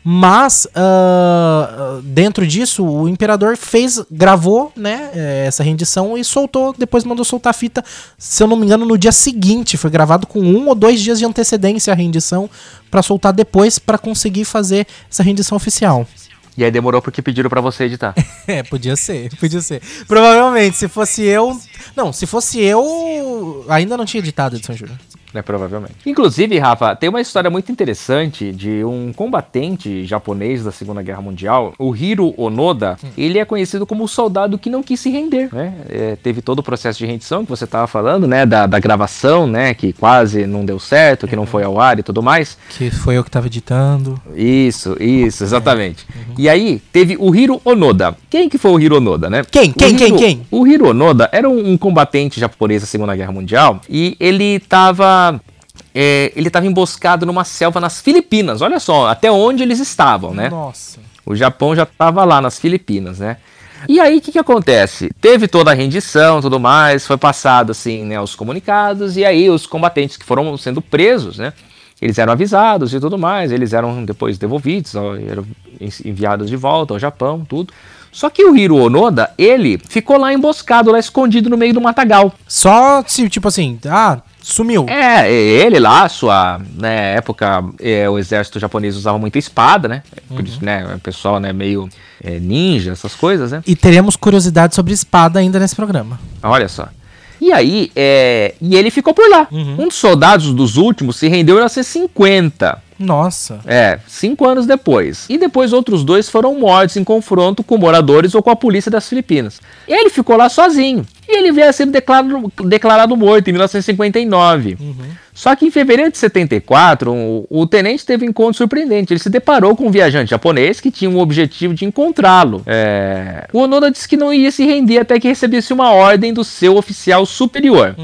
Mas ah, dentro disso, o imperador fez, gravou, né, eh, essa rendição e soltou, depois mandou soltar a fita, se eu não me engano, no dia seguinte. Foi gravado com um ou dois dias de antecedência a rendição pra soltar depois pra conseguir fazer essa rendição oficial. E aí demorou porque pediram pra você editar. É, podia ser, podia ser. Provavelmente, se fosse eu. Não, se fosse eu. Ainda não tinha editado Edson Júnior. Né, provavelmente. Inclusive, Rafa, tem uma história muito interessante de um combatente japonês da Segunda Guerra Mundial, o Hiro Onoda. Ele é conhecido como o soldado que não quis se render, né? É, teve todo o processo de rendição que você estava falando, né? Da, da gravação, né? Que quase não deu certo, que não foi ao ar e tudo mais. Que foi eu que tava editando. Isso, isso, exatamente. E aí, teve o Hiro Onoda. Quem que foi o Hiro Onoda, né? Quem? Quem? Quem? Hiro- Quem? O Hiro Onoda era um, um combatente japonês da Segunda Guerra Mundial e ele é, ele estava emboscado numa selva nas Filipinas. Olha só, até onde eles estavam, né? Nossa. O Japão já estava lá nas Filipinas, né? E aí, o que, que acontece? Teve toda a rendição tudo mais, foi passado, assim, né, os comunicados, e aí os combatentes que foram sendo presos, né? Eles eram avisados e tudo mais, eles eram depois devolvidos, eram enviados de volta ao Japão, tudo. Só que o Hiro Onoda, ele ficou lá emboscado, lá escondido no meio do matagal. Só se, tipo assim, ah, sumiu. É, ele lá, sua né, época, é, o exército japonês usava muita espada, né? Por isso, né, o pessoal, né, meio é, ninja, essas coisas, né? E teremos curiosidade sobre espada ainda nesse programa. Olha só. E aí, é, e ele ficou por lá. Um dos soldados dos últimos se rendeu em 1950. Nossa. É, cinco anos depois. E depois outros dois foram mortos em confronto com moradores ou com a polícia das Filipinas. Ele ficou lá sozinho. E ele veio a ser declarado, declarado morto em 1959. Só que em fevereiro de 74, o, o tenente teve um encontro surpreendente. Ele se deparou com um viajante japonês que tinha o objetivo de encontrá-lo. É, O Onoda disse que não ia se render até que recebesse uma ordem do seu oficial superior.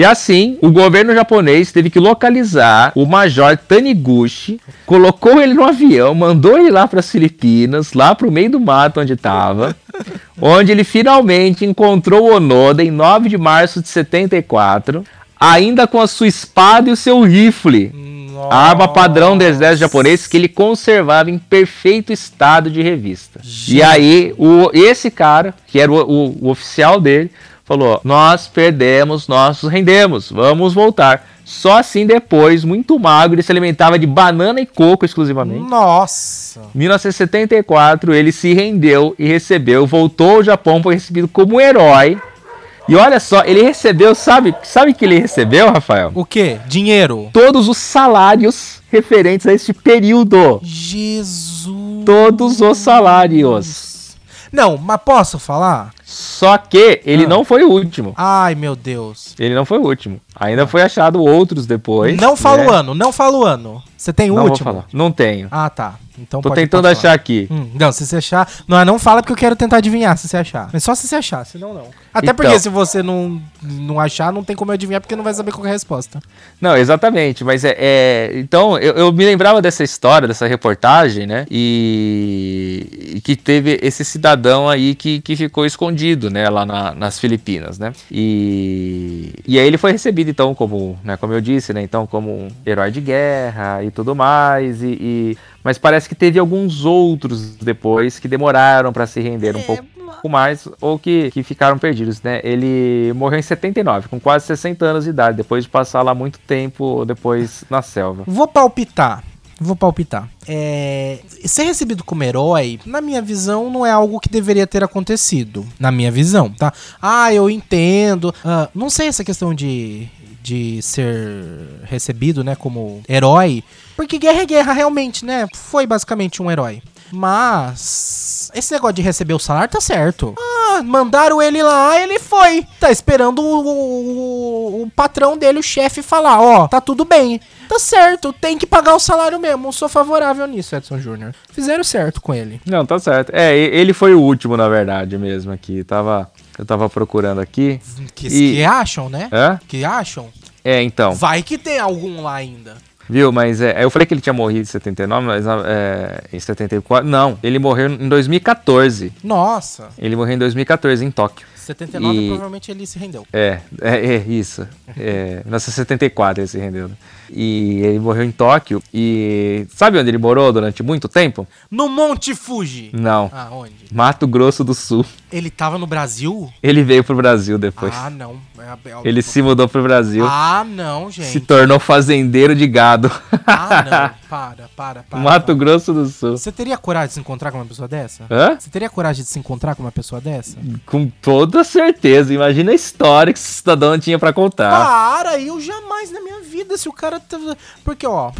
E assim, o governo japonês teve que localizar o Major Taniguchi, colocou ele no avião, mandou ele lá para as Filipinas, lá para o meio do mato onde estava, onde ele finalmente encontrou o Onoda em 9 de março de 74, ainda com a sua espada e o seu rifle. A arma padrão do exército japonês que ele conservava em perfeito estado de revista. E aí, o, esse cara, que era o, o- o oficial dele, falou: Nós perdemos, nós nos rendemos, vamos voltar. Só assim depois, muito magro, ele se alimentava de banana e coco exclusivamente. Nossa. 1974, ele se rendeu e recebeu, voltou ao Japão, foi recebido como um herói. E olha só, ele recebeu, sabe, sabe o que ele recebeu, Rafael? O quê? Dinheiro. Todos os salários referentes a este período. Jesus. Todos os salários. Não, mas posso falar? Só que ele Ah. não foi o último. Ai, meu Deus. Ele não foi o último. Ainda foi achado outros depois. não fala né? o ano, não fala o ano. Você tem o Não último? vou falar. Não tenho. Ah, tá. Então Tô tentando achar aqui. Hum, não, se você achar. Não, não fala porque eu quero tentar adivinhar se você achar. Mas só se você achar, senão não. Até Então. porque se você não, não achar, não tem como eu adivinhar porque não vai saber qual é a resposta. Não, exatamente, mas é. é- então, eu, eu me lembrava dessa história, dessa reportagem, né? E, e que teve esse cidadão aí que, que ficou escondido, né? Lá na- nas Filipinas, né? E, e aí ele foi recebido, então, como, né, como eu disse, né? Então, como um herói de guerra e tudo mais. E, e- mas parece que teve alguns outros depois que demoraram para se render um pouco mais ou que, que ficaram perdidos, né? Ele morreu em 79, com quase 60 anos de idade, depois de passar lá muito tempo depois na selva. Vou palpitar. Vou palpitar. É, ser recebido como herói, na minha visão, não é algo que deveria ter acontecido. Na minha visão, tá? Ah, eu entendo. Ah, não sei essa questão de, de ser recebido, né, como herói. Porque guerra é guerra, realmente, né? Foi basicamente um herói. Mas. Esse negócio de receber o salário tá certo. Ah, mandaram ele lá, ele foi. Tá esperando o, o- o patrão dele, o chefe, falar: Ó, tá tudo bem. Tá certo, tem que pagar o salário mesmo. Sou favorável nisso, Edson Júnior. Fizeram certo com ele. Não, tá certo. É, ele foi o último, na verdade, mesmo aqui. Tava, eu tava procurando aqui. Que, E- que acham, né? É? Que acham? É, então. Vai que tem algum lá ainda. Viu? Mas é, eu falei que ele tinha morrido em 79, mas é, em 74. Não, ele morreu em 2014. Nossa, Ele morreu em 2014, em Tóquio. 79 E- provavelmente ele se rendeu. É, é, é isso. É, 1974 ele se rendeu. né? E ele morreu em Tóquio. E sabe onde ele morou durante muito tempo? No Monte Fuji. Não. Ah, onde? Mato Grosso do Sul. Ele tava no Brasil? Ele veio pro Brasil depois. Ah, não. É, Ele se mudou pro Brasil. Ah, não, se gente. tornou fazendeiro de gado. Ah, não. Para, para, para. Mato para. Grosso do Sul. Você teria coragem de se encontrar com uma pessoa dessa? Hã? Você teria coragem de se encontrar com uma pessoa dessa? Com toda certeza. Imagina a história que esse cidadão tinha pra contar. Para, eu jamais na minha vida, se o cara. tá- Porque, ó,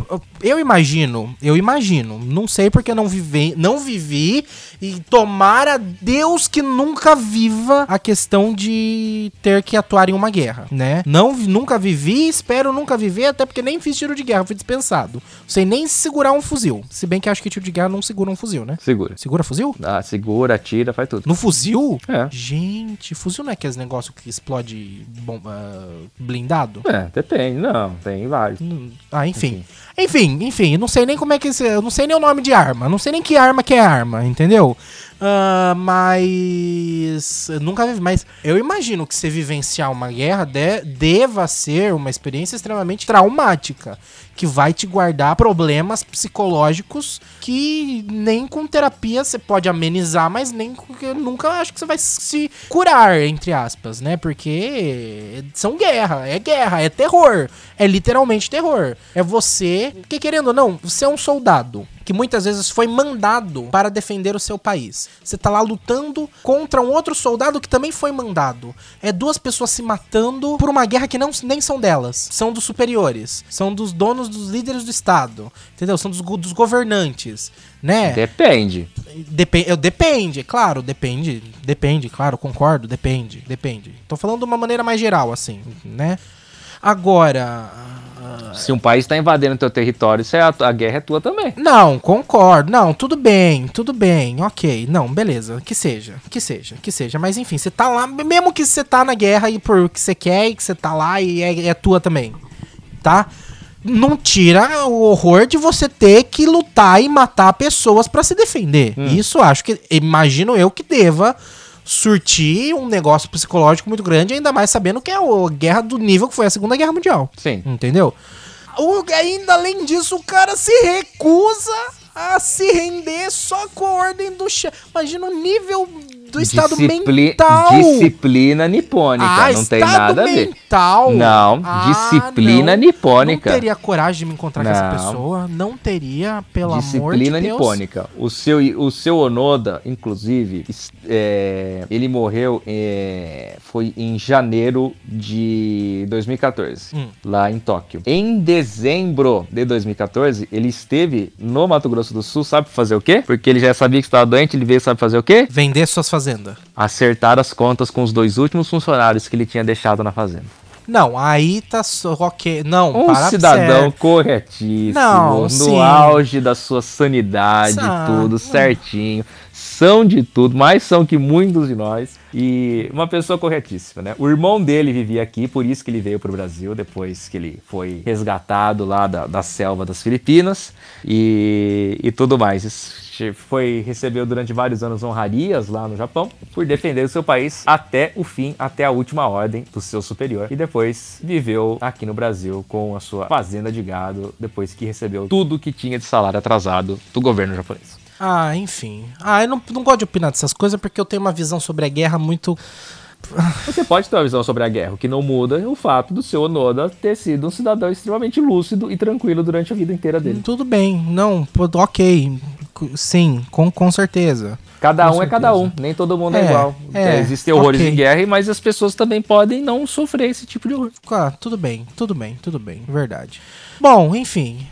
eu imagino, eu imagino, não sei porque não vivi, não vivi, e tomara Deus que nunca viva a questão de ter que atuar em uma guerra, né? Não, nunca vivi, espero nunca viver, até porque nem fiz tiro de guerra, fui dispensado. Sei nem segurar um fuzil. Se bem que acho que tiro de guerra não segura um fuzil, né? Segura. Segura fuzil? Ah, segura, atira, faz tudo. No fuzil? É. Gente, fuzil não é aqueles negócio que explode bom, ah, blindado? É, depende. Não, tem vários. Hum, Ah, enfim. Enfim, enfim, eu não sei nem como é que eu não sei nem o nome de arma, não sei nem que arma que é arma, entendeu? Ah, mas eu nunca vi, mas eu imagino que você vivenciar uma guerra de- deva ser uma experiência extremamente traumática, que vai te guardar problemas psicológicos que nem com terapia você pode amenizar, mas nem nunca acho que você vai se curar, entre aspas, né? Porque são guerra, é guerra, é terror, é literalmente terror. É você, que querendo ou não, você é um soldado. Que muitas vezes foi mandado para defender o seu país. Você tá lá lutando contra um outro soldado que também foi mandado. É duas pessoas se matando por uma guerra que não, nem são delas. São dos superiores. São dos donos, dos líderes do Estado. Entendeu? São dos, dos governantes. Né? Depende. Dep eu, depende, claro, depende. Depende, claro, concordo, depende, depende. Tô falando de uma maneira mais geral, assim, né? Agora. Se um país está invadindo teu território, isso é a, a, guerra é tua também. Não, concordo. Não, tudo bem, tudo bem, ok. Não, beleza. Que seja, que seja, que seja. Mas enfim, você tá lá, mesmo que você tá na guerra e por que você quer e que você tá lá e é, é tua também. Tá? Não tira o horror de você ter que lutar e matar pessoas para se defender. Hum. Isso acho que. Imagino eu que deva surtir um negócio psicológico muito grande, ainda mais sabendo que é a guerra do nível que foi a Segunda Guerra Mundial. Sim. Entendeu? O, ainda além disso, o cara se recusa a se render só com a ordem do chefe. Imagina o nível do estado Discipli mental. Disciplina nipônica, ah, não tem nada mental. a ver. Não, ah, disciplina não. nipônica. Não teria coragem de me encontrar não. com essa pessoa, não teria, pelo disciplina amor de Deus. Disciplina nipônica. O seu, o seu Onoda, inclusive, é, ele morreu é, foi em janeiro de 2014, hum. lá em Tóquio. Em dezembro de 2014, ele esteve no Mato Grosso do Sul, sabe fazer o quê? Porque ele já sabia que estava doente, ele veio, sabe fazer o quê? Vender suas fazenda. Acertar as contas com os dois últimos funcionários que ele tinha deixado na fazenda. Não, aí tá só ok. Não, um cidadão corretíssimo, Não, no sim. auge da sua sanidade, tudo certinho. São de tudo, mais são que muitos de nós. E uma pessoa corretíssima, né? O irmão dele vivia aqui, por isso que ele veio para o Brasil, depois que ele foi resgatado lá da, da selva das Filipinas e, e tudo mais foi recebeu durante vários anos honrarias lá no Japão por defender o seu país até o fim, até a última ordem do seu superior e depois viveu aqui no Brasil com a sua fazenda de gado depois que recebeu tudo que tinha de salário atrasado do governo japonês. Ah, enfim. Ah, eu não, não gosto de opinar dessas coisas porque eu tenho uma visão sobre a guerra muito você pode ter uma visão sobre a guerra, o que não muda é o fato do seu Onoda ter sido um cidadão extremamente lúcido e tranquilo durante a vida inteira dele. Tudo bem, não, ok. Sim, com, com certeza. Cada com um certeza. é cada um, nem todo mundo é, é igual. É, Existem horrores okay. em guerra, mas as pessoas também podem não sofrer esse tipo de horror. Ah, tudo bem, tudo bem, tudo bem, verdade. Bom, enfim.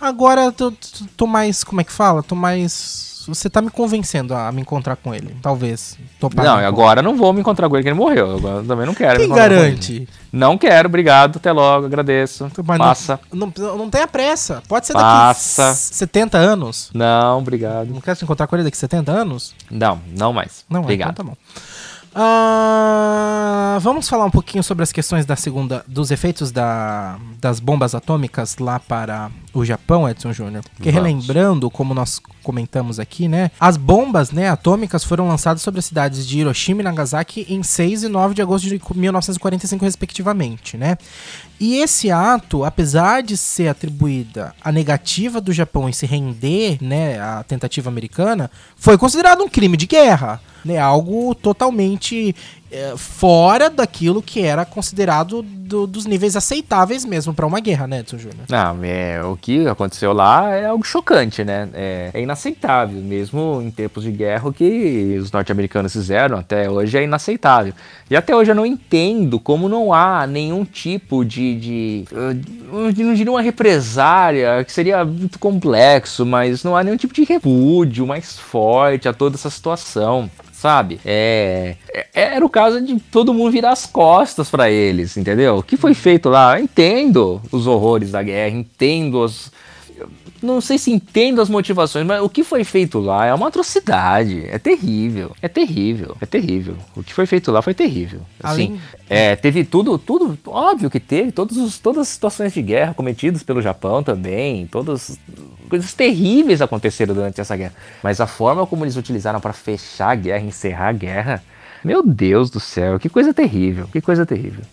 Agora eu tô, tô mais. Como é que fala? Tô mais você tá me convencendo a me encontrar com ele. Talvez. Não, agora não vou me encontrar com ele, que ele morreu. Agora também não quero. Quem garante? Não quero, obrigado. Até logo, agradeço. Mas Passa. Não, não, não tenha pressa. Pode ser daqui Passa. 70 anos. Não, obrigado. Não quer se encontrar com ele daqui 70 anos? Não, não mais. Não, obrigado. Então tá bom. Uh, vamos falar um pouquinho sobre as questões da segunda, dos efeitos da, das bombas atômicas lá para o Japão, Edson Júnior. Porque vamos. relembrando, como nós comentamos aqui, né, as bombas, né, atômicas foram lançadas sobre as cidades de Hiroshima e Nagasaki em 6 e 9 de agosto de 1945 respectivamente, né? E esse ato, apesar de ser atribuída a negativa do Japão em se render, né, à tentativa americana, foi considerado um crime de guerra né? Algo totalmente é, fora daquilo que era considerado do, dos níveis aceitáveis mesmo para uma guerra, né, Edson Júnior? Não, é, o que aconteceu lá é algo chocante, né? É, é, inaceitável, mesmo em tempos de guerra, o que os norte-americanos fizeram até hoje é inaceitável. E até hoje eu não entendo como não há nenhum tipo de. de não diria uma represária, que seria muito complexo, mas não há nenhum tipo de repúdio mais forte a toda essa situação sabe? É, é, era o caso de todo mundo virar as costas para eles, entendeu? O que foi feito lá? Eu entendo os horrores da guerra, entendo os, não sei se entendo as motivações, mas o que foi feito lá é uma atrocidade. É terrível. É terrível. É terrível. O que foi feito lá foi terrível. Assim, Além... é, teve tudo, tudo, óbvio que teve, todos os, todas as situações de guerra cometidas pelo Japão também, todas coisas terríveis aconteceram durante essa guerra. Mas a forma como eles utilizaram para fechar a guerra, encerrar a guerra, meu Deus do céu, que coisa terrível, que coisa terrível.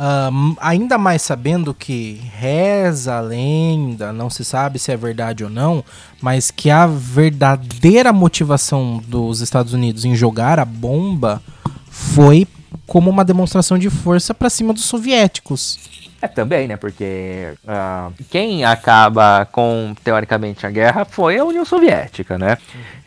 Uh, ainda mais sabendo que reza a lenda, não se sabe se é verdade ou não, mas que a verdadeira motivação dos Estados Unidos em jogar a bomba foi como uma demonstração de força para cima dos soviéticos. É também, né? Porque ah, quem acaba com, teoricamente, a guerra foi a União Soviética, né?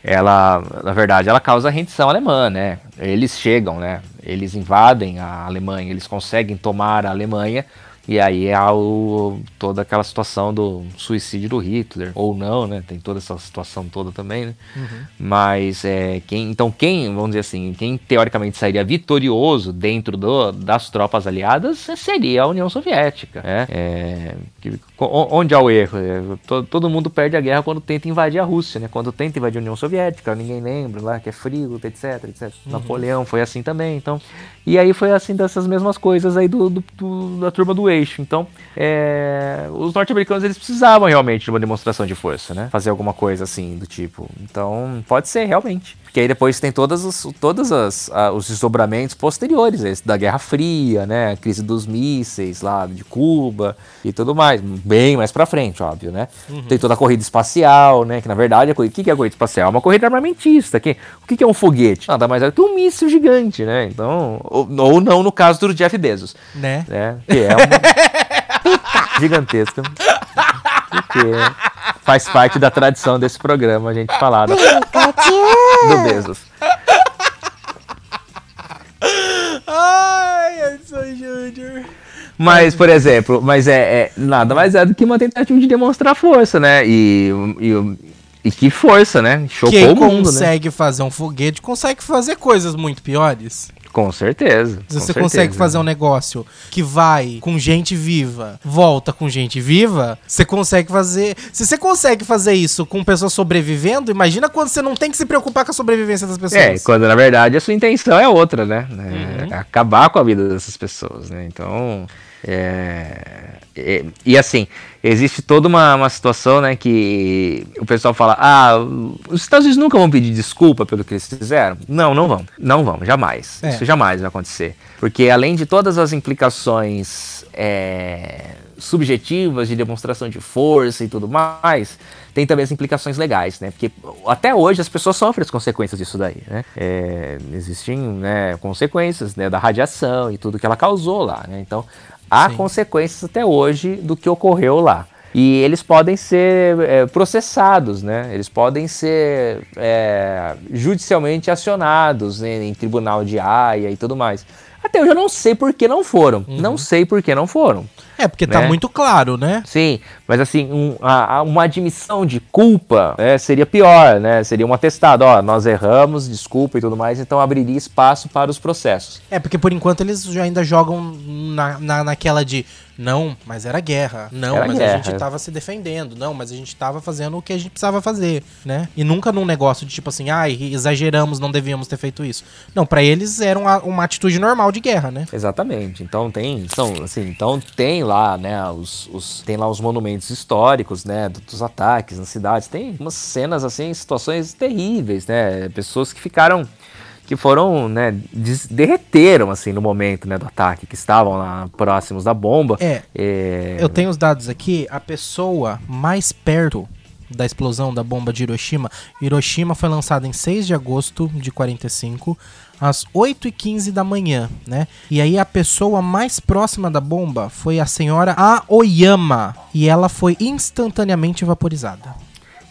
Ela, na verdade, ela causa a rendição alemã, né? Eles chegam, né? Eles invadem a Alemanha, eles conseguem tomar a Alemanha e aí há o, toda aquela situação do suicídio do Hitler, ou não, né? Tem toda essa situação toda também, né? Uhum. Mas é, quem, então quem, vamos dizer assim, quem teoricamente sairia vitorioso dentro do, das tropas aliadas seria a União Soviética, né? É, que, onde há o erro? É, todo, todo, mundo perde a guerra quando tenta invadir a Rússia, né? Quando tenta invadir a União Soviética, ninguém lembra lá que é frio, etc, etc. Uhum. Napoleão foi assim também, então... E aí foi assim dessas mesmas coisas aí do, do, do da turma do eixo. Então, é, os norte-americanos eles precisavam realmente de uma demonstração de força, né? Fazer alguma coisa assim do tipo. Então, pode ser realmente. Porque aí depois tem todas os, todas as, a, os desdobramentos posteriores, esse da Guerra Fria, né? A crise dos mísseis lá de Cuba e tudo mais. Bem mais pra frente, óbvio, né? Uhum. Tem toda a corrida espacial, né? Que na verdade, o que, é a corrida espacial? É uma corrida armamentista. Que, o que, que é um foguete? Nada mais é que um míssil gigante, né? Então, ou, ou não no caso do Jeff Bezos. Né? né? Que é uma gigantesca. Porque faz parte da tradição desse programa a gente falar do, do Bezos. Ai, Edson Júnior. Mas, por exemplo, mas é, é, nada mais é do que uma tentativa de demonstrar força, né? E, e, e que força, né? Chocou Quem o mundo, né? consegue né? fazer um foguete consegue fazer coisas muito piores. Com certeza. Se você consegue fazer um negócio que vai com gente viva, volta com gente viva, você consegue fazer. Se você consegue fazer isso com pessoas sobrevivendo, imagina quando você não tem que se preocupar com a sobrevivência das pessoas. É, quando na verdade a sua intenção é outra, né? É uhum. acabar com a vida dessas pessoas, né? Então. É, e, e, assim, existe toda uma, uma situação, né, que o pessoal fala, ah, os Estados Unidos nunca vão pedir desculpa pelo que eles fizeram. Não, não vão. Não vão, jamais. É. Isso jamais vai acontecer. Porque além de todas as implicações é, subjetivas de demonstração de força e tudo mais, tem também as implicações legais, né? Porque até hoje as pessoas sofrem as consequências disso daí, né? É, existem né, consequências né, da radiação e tudo que ela causou lá, né? Então há Sim. consequências até hoje do que ocorreu lá. E eles podem ser é, processados, né? Eles podem ser é, judicialmente acionados né, em tribunal de Haia e tudo mais. Até hoje eu não sei por que não foram. Uhum. Não sei por que não foram. É, porque tá né? tá muito claro, né? Sim, mas assim, um, a, a, uma admissão de culpa né, seria pior, né? Seria um atestado, ó, nós erramos, desculpa e tudo mais, então abriria espaço para os processos. É, porque por enquanto eles ainda jogam na, na, naquela de não, mas era guerra. Não, era mas guerra. a gente tava se defendendo. Não, mas a gente tava fazendo o que a gente precisava fazer, né? E nunca num negócio de tipo assim, ai, ah, exageramos, não devíamos ter feito isso. Não, para eles era uma, uma atitude normal de guerra, né? Exatamente. Então tem, são, assim, então tem lá, né, os, os tem lá os monumentos históricos, né, dos ataques nas cidades. Tem umas cenas assim, situações terríveis, né? Pessoas que ficaram que foram, né, derreteram, assim, no momento, né, do ataque, que estavam lá próximos da bomba. É, é, eu tenho os dados aqui, a pessoa mais perto da explosão da bomba de Hiroshima, Hiroshima foi lançada em 6 de agosto de 45, às 8 e 15 da manhã, né? E aí a pessoa mais próxima da bomba foi a senhora Aoyama, e ela foi instantaneamente vaporizada.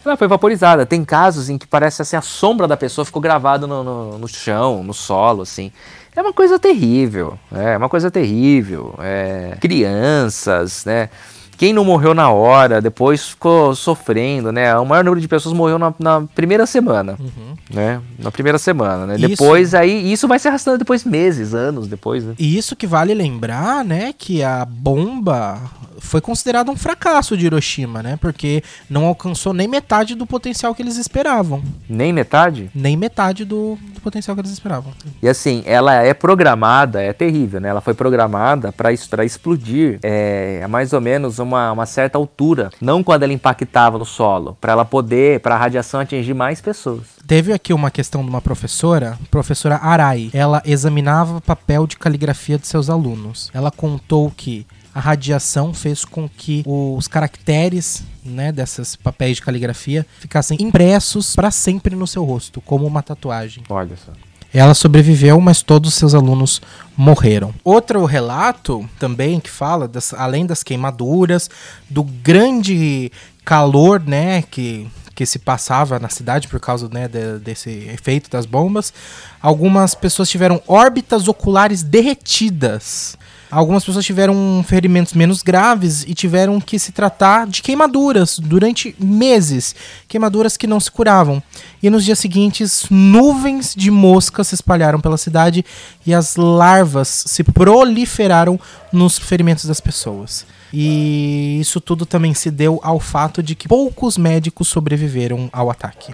Ela foi vaporizada. Tem casos em que parece assim, a sombra da pessoa ficou gravada no, no, no chão, no solo, assim. É uma coisa terrível, é uma coisa terrível. É, crianças, né? Quem não morreu na hora, depois ficou sofrendo, né? O maior número de pessoas morreu na, na primeira semana, uhum. né? Na primeira semana, né? Isso. Depois aí, isso vai se arrastando depois meses, anos depois, né? E isso que vale lembrar, né? Que a bomba foi considerado um fracasso de Hiroshima, né? Porque não alcançou nem metade do potencial que eles esperavam. Nem metade? Nem metade do, do potencial que eles esperavam. E assim, ela é programada, é terrível, né? Ela foi programada para explodir é, a mais ou menos uma, uma certa altura, não quando ela impactava no solo, para ela poder, para a radiação atingir mais pessoas. Teve aqui uma questão de uma professora, professora Arai. Ela examinava papel de caligrafia de seus alunos. Ela contou que a radiação fez com que os caracteres né, dessas papéis de caligrafia ficassem impressos para sempre no seu rosto, como uma tatuagem. Olha só. Ela sobreviveu, mas todos os seus alunos morreram. Outro relato também que fala, das, além das queimaduras, do grande calor, né, que que se passava na cidade por causa né, de, desse efeito das bombas. Algumas pessoas tiveram órbitas oculares derretidas. Algumas pessoas tiveram ferimentos menos graves e tiveram que se tratar de queimaduras durante meses, queimaduras que não se curavam. E nos dias seguintes, nuvens de moscas se espalharam pela cidade e as larvas se proliferaram nos ferimentos das pessoas. E isso tudo também se deu ao fato de que poucos médicos sobreviveram ao ataque.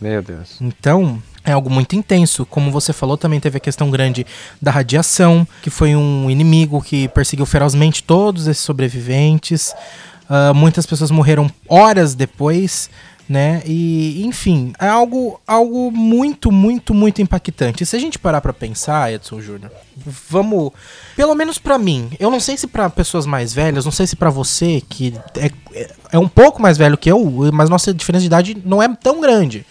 Meu Deus. Então, é algo muito intenso. Como você falou, também teve a questão grande da radiação, que foi um inimigo que perseguiu ferozmente todos esses sobreviventes. Uh, muitas pessoas morreram horas depois né? E, enfim, é algo, algo muito, muito, muito impactante. Se a gente parar para pensar, Edson Júnior, vamos, pelo menos para mim, eu não sei se para pessoas mais velhas, não sei se para você que é, é um pouco mais velho que eu, mas nossa diferença de idade não é tão grande.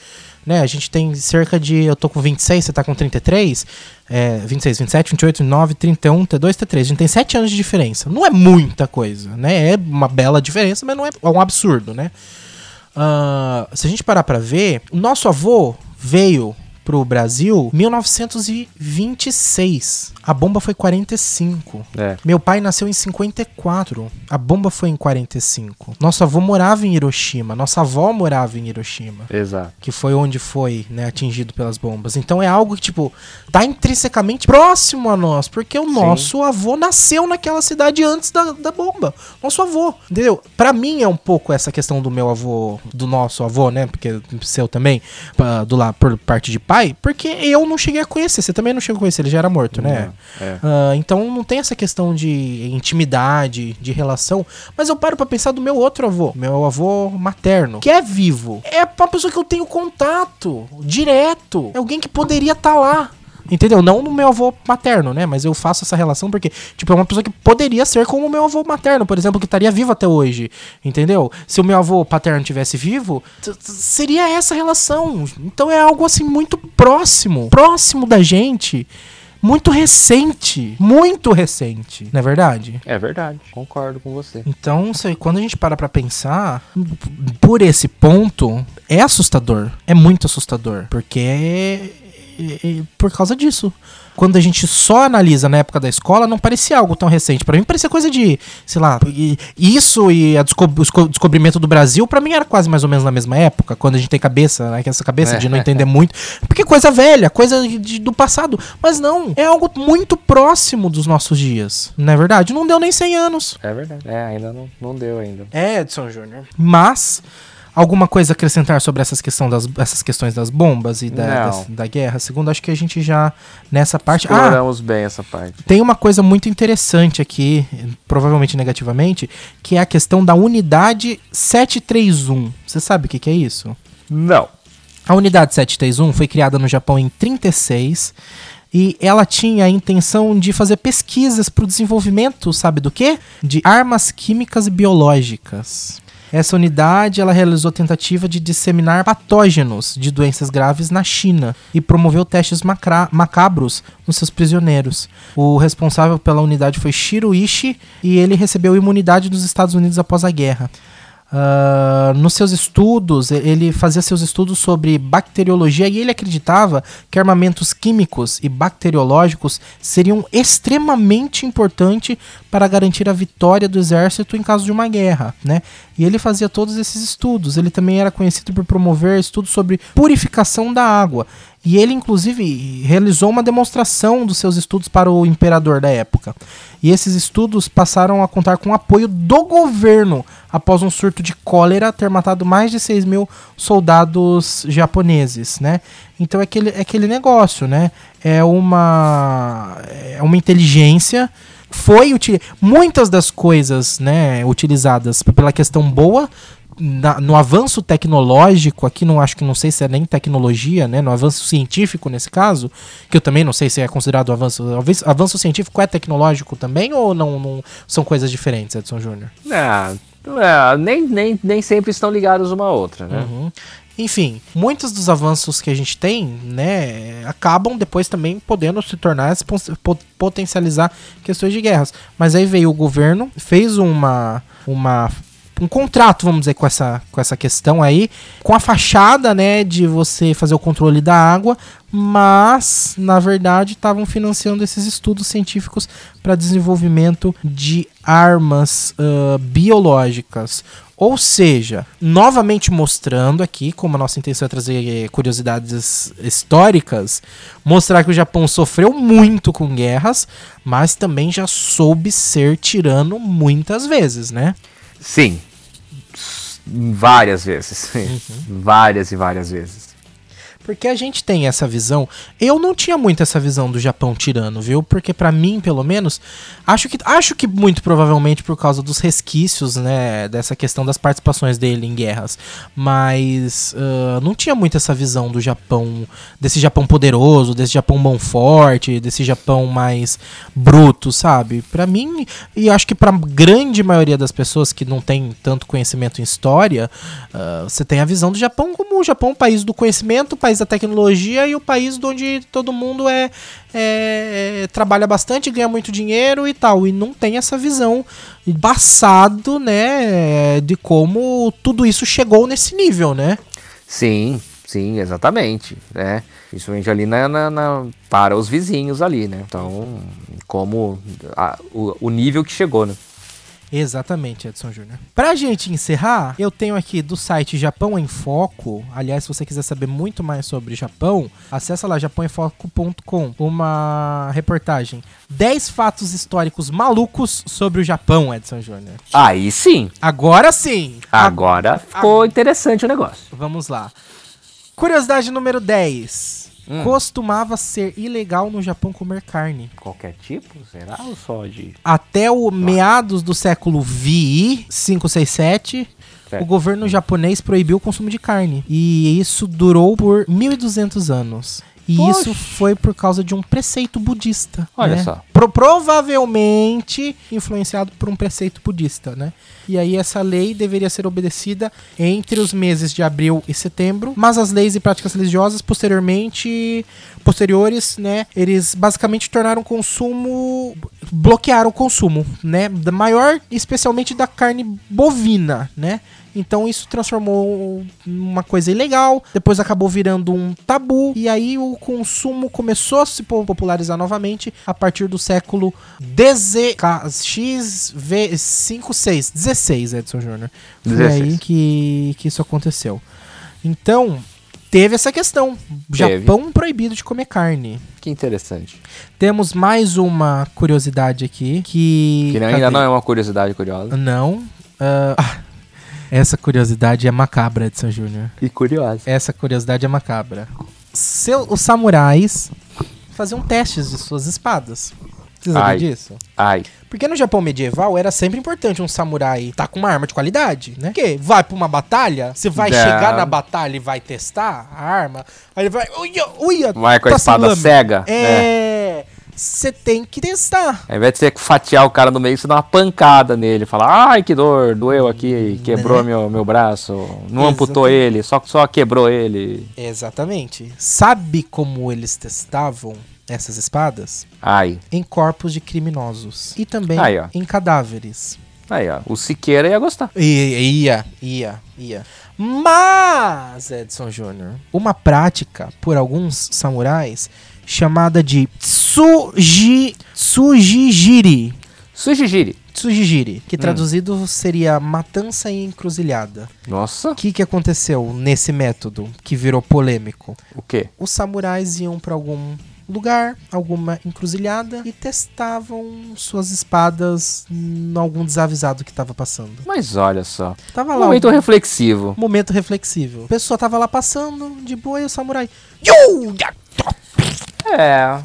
Né, a gente tem cerca de. Eu tô com 26, você tá com 33. É, 26, 27, 28, 29, 31, T2, T3. A gente tem 7 anos de diferença. Não é muita coisa, né? É uma bela diferença, mas não é um absurdo, né? Uh, se a gente parar para ver, o nosso avô veio pro Brasil 1926. A bomba foi 45. É. Meu pai nasceu em 54. A bomba foi em 45. Nosso avô morava em Hiroshima. Nossa avó morava em Hiroshima. Exato. Que foi onde foi, né, atingido pelas bombas. Então é algo que, tipo, tá intrinsecamente próximo a nós. Porque o nosso avô nasceu naquela cidade antes da, da bomba. Nosso avô. Entendeu? Pra mim é um pouco essa questão do meu avô, do nosso avô, né? Porque seu também, do lá por parte de pai. Porque eu não cheguei a conhecer. Você também não chegou a conhecer, ele já era morto, né? É. Ah, então não tem essa questão de intimidade, de relação. Mas eu paro pra pensar do meu outro avô, meu avô materno, que é vivo. É uma pessoa que eu tenho contato direto. É alguém que poderia estar lá. Entendeu? Não no meu avô materno, né? Mas eu faço essa relação porque, tipo, é uma pessoa que poderia ser como o meu avô materno, por exemplo, que estaria vivo até hoje. Entendeu? Se o meu avô paterno tivesse vivo, seria essa relação. Então é algo assim muito próximo, próximo da gente muito recente. Muito recente, não é verdade? É verdade, concordo com você. Então, quando a gente para pra pensar, por esse ponto, é assustador. É muito assustador. Porque é, é, é por causa disso quando a gente só analisa na época da escola, não parecia algo tão recente. Para mim parecia coisa de, sei lá, isso e desco o descobrimento do Brasil, para mim era quase mais ou menos na mesma época, quando a gente tem cabeça, né, essa cabeça é. de não entender muito. Porque coisa velha, coisa de, do passado. Mas não, é algo muito próximo dos nossos dias. Não é verdade? Não deu nem 100 anos. É verdade. É, ainda não, não deu ainda. É, Edson Júnior. Mas Alguma coisa a acrescentar sobre essas, questão das, essas questões das bombas e da, das, da guerra? Segundo, acho que a gente já nessa parte. Exploramos ah, bem essa parte. Tem uma coisa muito interessante aqui, provavelmente negativamente, que é a questão da unidade 731. Você sabe o que, que é isso? Não. A unidade 731 foi criada no Japão em 36 e ela tinha a intenção de fazer pesquisas para o desenvolvimento, sabe do que? De armas químicas e biológicas. Essa unidade ela realizou tentativa de disseminar patógenos de doenças graves na China e promoveu testes macabros nos seus prisioneiros. O responsável pela unidade foi Shiro Ishii e ele recebeu imunidade dos Estados Unidos após a guerra. Uh, nos seus estudos, ele fazia seus estudos sobre bacteriologia e ele acreditava que armamentos químicos e bacteriológicos seriam extremamente importantes para garantir a vitória do exército em caso de uma guerra, né? E ele fazia todos esses estudos. Ele também era conhecido por promover estudos sobre purificação da água. E ele, inclusive, realizou uma demonstração dos seus estudos para o imperador da época. E esses estudos passaram a contar com o apoio do governo após um surto de cólera ter matado mais de 6 mil soldados japoneses, né? Então é aquele, é aquele negócio, né? É uma, é uma inteligência foi muitas das coisas né, utilizadas pela questão boa na, no avanço tecnológico, aqui não acho que não sei se é nem tecnologia, né? No avanço científico nesse caso, que eu também não sei se é considerado avanço. Avanço científico é tecnológico também ou não, não são coisas diferentes, Edson Júnior? É, é, nem, nem, nem sempre estão ligados uma à outra, né? Uhum. Enfim, muitos dos avanços que a gente tem, né, acabam depois também podendo se tornar, se potencializar questões de guerras. Mas aí veio o governo, fez uma, uma um contrato, vamos dizer, com essa, com essa questão aí, com a fachada, né, de você fazer o controle da água, mas, na verdade, estavam financiando esses estudos científicos para desenvolvimento de armas ah, biológicas. Ou seja, novamente mostrando aqui, como a nossa intenção é trazer eh, curiosidades históricas, mostrar que o Japão sofreu muito com guerras, mas também já soube ser tirano muitas vezes, né? Sim. Várias vezes. várias e várias vezes. Porque a gente tem essa visão. Eu não tinha muito essa visão do Japão tirano, viu? Porque pra mim, pelo menos, acho que acho que muito provavelmente por causa dos resquícios, né, dessa questão das participações dele em guerras. Mas ah, não tinha muito essa visão do Japão, desse Japão poderoso, desse Japão mão forte, desse Japão mais bruto, sabe? Pra mim, e acho que pra grande maioria das pessoas que não tem tanto conhecimento em história, ah, você tem a visão do Japão como o Japão, país do conhecimento, o país da tecnologia e o país onde todo mundo é, é- é- trabalha bastante, ganha muito dinheiro e tal. E não tem essa visão passado, né, de como tudo isso chegou nesse nível, né? Sim, sim, exatamente. Né? Principalmente ali na, na- na- para os vizinhos ali, né? Então, como a- o, o nível que chegou, né? Exatamente, Edson Júnior. Pra gente encerrar, eu tenho aqui do site Japão em Foco. Aliás, se você quiser saber muito mais sobre Japão, acessa lá japãoemfoco.com. Uma reportagem. 10 fatos históricos malucos sobre o Japão, Edson Júnior. Aí sim, Agora sim! agora ficou interessante o negócio. Vamos lá. Curiosidade número 10. Hum. Costumava ser ilegal no Japão comer carne. Qualquer tipo? Será ou só de. Até o meados do século VI 567, Certo. o governo japonês proibiu o consumo de carne. E isso durou por 1200 anos. E Poxa. isso foi por causa de um preceito budista. Olha né? só. Pro- provavelmente influenciado por um preceito budista, né? E aí essa lei deveria ser obedecida entre os meses de abril e setembro, mas as leis e práticas religiosas posteriormente posteriores, né, eles basicamente tornaram o consumo bloquearam o consumo, né, da maior especialmente da carne bovina, né? Então isso transformou uma coisa ilegal, depois acabou virando um tabu, e aí o consumo começou a se po- popularizar novamente a partir do século XVI, 16, Edson Júnior. Foi 16. aí que, que isso aconteceu. Então, teve essa questão. Teve. Japão proibido de comer carne. Que interessante. Temos mais uma curiosidade aqui que. Que ainda cadê? não é uma curiosidade curiosa. Não. ah, essa curiosidade é macabra, Edson Júnior. E curiosa. Essa curiosidade é macabra. Seu, os samurais faziam testes de suas espadas. Você Ai. disso? Ai. Porque no Japão medieval era sempre importante um samurai estar com uma arma de qualidade, né? Porque vai pra uma batalha, você vai Dá. chegar na batalha e vai testar a arma, aí ele vai. Uia, uia, Vai com a tá espada cega. É. Você tem que testar. Ao invés de você fatiar o cara no meio, você dá uma pancada nele. Fala, ai que dor, doeu aqui, quebrou meu, meu braço. Não amputou Exatamente. ele, só, só quebrou ele. Exatamente. Sabe como eles testavam essas espadas? Ai. Em corpos de criminosos. E também Aí, ó. em cadáveres. Aí, ó. O Siqueira ia gostar. Ia, ia, ia, ia. Mas, Edson Júnior, uma prática por alguns samurais chamada de tsuji, tsujijiri. Sujigiri. Tsujijiri, que traduzido seria matança e encruzilhada. Nossa. O que, que aconteceu nesse método que virou polêmico? O quê? Os samurais iam para algum lugar, alguma encruzilhada e testavam suas espadas em algum desavisado que tava passando. Mas olha só. Tava lá Momento reflexivo. momento reflexivo. A pessoa tava lá passando de boa e o samurai. "Yu, ya, top." É.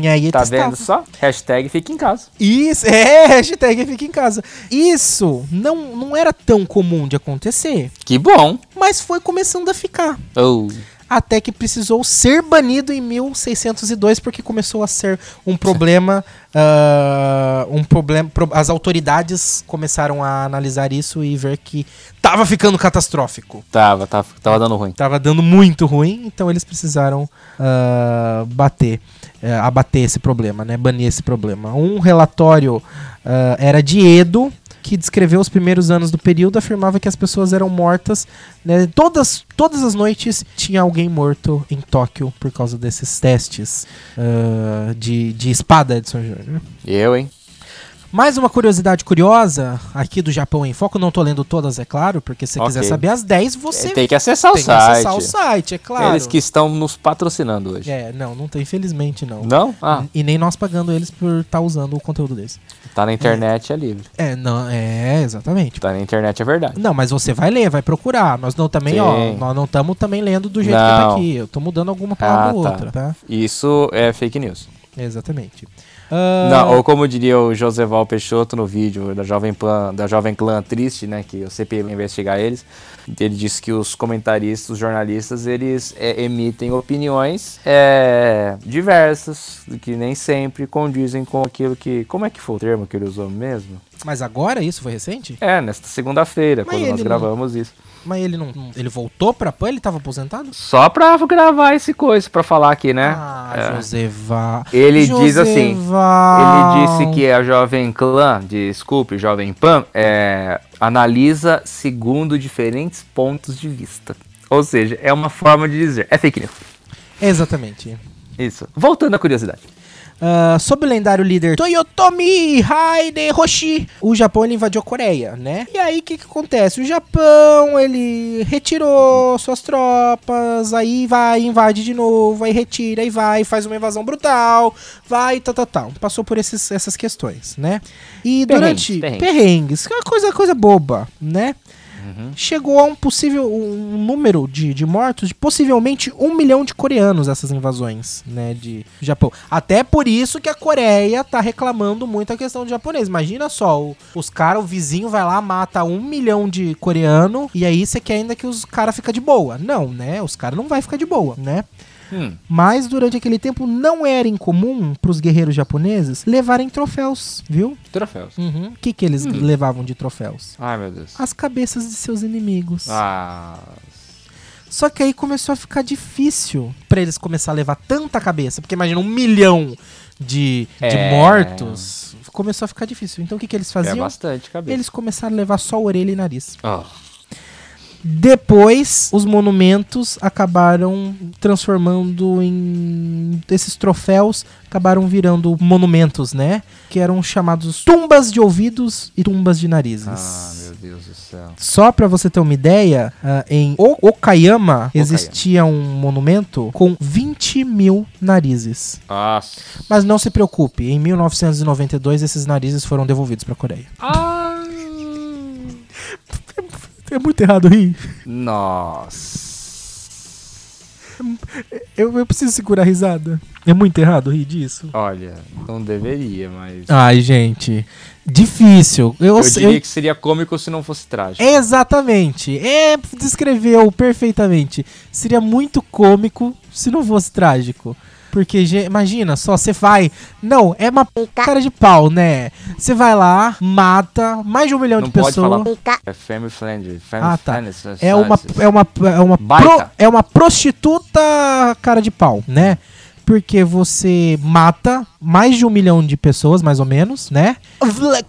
E aí Tá vendo só? Hashtag fica em casa. Isso, é, hashtag fica em casa. Isso não, não era tão comum de acontecer, Que bom. mas foi começando a ficar. Oh. Até que precisou ser banido em 1602 porque começou a ser um problema, ah, um problema, pro- as autoridades começaram a analisar isso e ver que tava ficando catastrófico. Tava, tava, tava dando ruim. Tava dando muito ruim, então eles precisaram ah, bater, eh, abater esse problema, né? Banir esse problema. Um relatório ah, era de Edo, que descreveu os primeiros anos do período, afirmava que as pessoas eram mortas, né? Todas, todas as noites tinha alguém morto em Tóquio por causa desses testes ah, de, de espada, Edson Júnior. Eu, hein? Mais uma curiosidade curiosa aqui do Japão em Foco, não tô lendo todas, é claro, porque se você quiser Ok. saber as 10, você Tem que acessar o tem que site. acessar o site, é claro. Eles que estão nos patrocinando hoje. É, não, não tem, infelizmente não. Não? Ah, E nem nós pagando eles por estar usando o conteúdo deles. tá na internet, é livre. É, não, é, exatamente. Tá na internet, é verdade. Não, mas você vai ler, vai procurar. Nós não também, Sim. ó, nós não estamos também lendo do jeito que tá Não. aqui. Eu tô mudando alguma palavra Ah, ou tá. outra, tá? Isso é fake news. Exatamente. Ah, Não, ou como diria o Joseval Peixoto no vídeo da Jovem Pan, da Jovem Clã Triste, né, que o CPI vai investigar eles, ele disse que os comentaristas, os jornalistas, eles é, emitem opiniões é, diversas, que nem sempre condizem com aquilo que... Como é que foi o termo que ele usou mesmo? Mas agora isso foi recente? É, nesta segunda-feira, quando nós ele não- gravamos isso. Mas ele não, ele voltou pra Pan? Ele tava aposentado? Só pra gravar esse coisa, pra falar aqui, né? Ah, É. Joseval. Ele diz assim. Ele disse que a Jovem Clã, desculpe, Jovem Pan, é, analisa segundo diferentes pontos de vista. Ou seja, é uma forma de dizer. É fake news. Exatamente. Isso. Voltando à curiosidade. Ah, sobre o lendário líder Toyotomi Hideyoshi, o Japão invadiu a Coreia, né? E aí o que, que acontece? O Japão ele retirou suas tropas, aí vai, invade de novo, aí retira, aí vai, faz uma invasão brutal, vai, tal, tal, tal. Passou por esses, essas questões, né? E Perrengues, durante perrengues. perrengues, que é uma coisa, coisa boba, né? Chegou a um possível um número de, de mortos de possivelmente um milhão de coreanos essas invasões, né, de Japão. Até por isso que a Coreia tá reclamando muito a questão de japonês. Imagina só, o- os caras, o vizinho vai lá, mata um milhão de coreano e aí você quer ainda que os caras ficam de boa. Não, né? Os caras não vai ficar de boa, né? Hum, Mas durante aquele tempo não era incomum pros guerreiros japoneses levarem troféus, viu? troféus. Uhum. O que que eles levavam de troféus? Ai, meu Deus. As cabeças de seus inimigos. Ah, Só que aí começou a ficar difícil pra eles começar a levar tanta cabeça. Porque imagina um milhão de, de É. mortos. Começou a ficar difícil. Então o que, que eles é faziam? bastante cabeça. eles começaram a levar só orelha e nariz. Oh, Depois, os monumentos acabaram transformando em. Esses troféus acabaram virando monumentos, né? Que eram chamados tumbas de ouvidos e tumbas de narizes. ah, meu Deus do céu. Só pra você ter uma ideia, ah, em O- Okayama existia um monumento com 20 mil narizes. Nossa. Mas não se preocupe, em 1992 esses narizes foram devolvidos pra Coreia. Ah. É muito errado rir. Nossa. Eu, eu preciso segurar a risada. É muito errado rir disso. Olha, não deveria, mas. Ai, gente. Difícil. Eu, eu diria que seria cômico se não fosse trágico. Exatamente. É, descreveu perfeitamente. Seria muito cômico se não fosse trágico. Porque, imagina só, você vai. Não, é uma cara de pau, né? Você vai lá, mata mais de um milhão Não de pessoas. É family friendly. Family Ah, tá. friendly, É uma, é uma, é uma, pro- é uma prostituta cara de pau, né? Porque você mata mais de um milhão de pessoas, mais ou menos, né?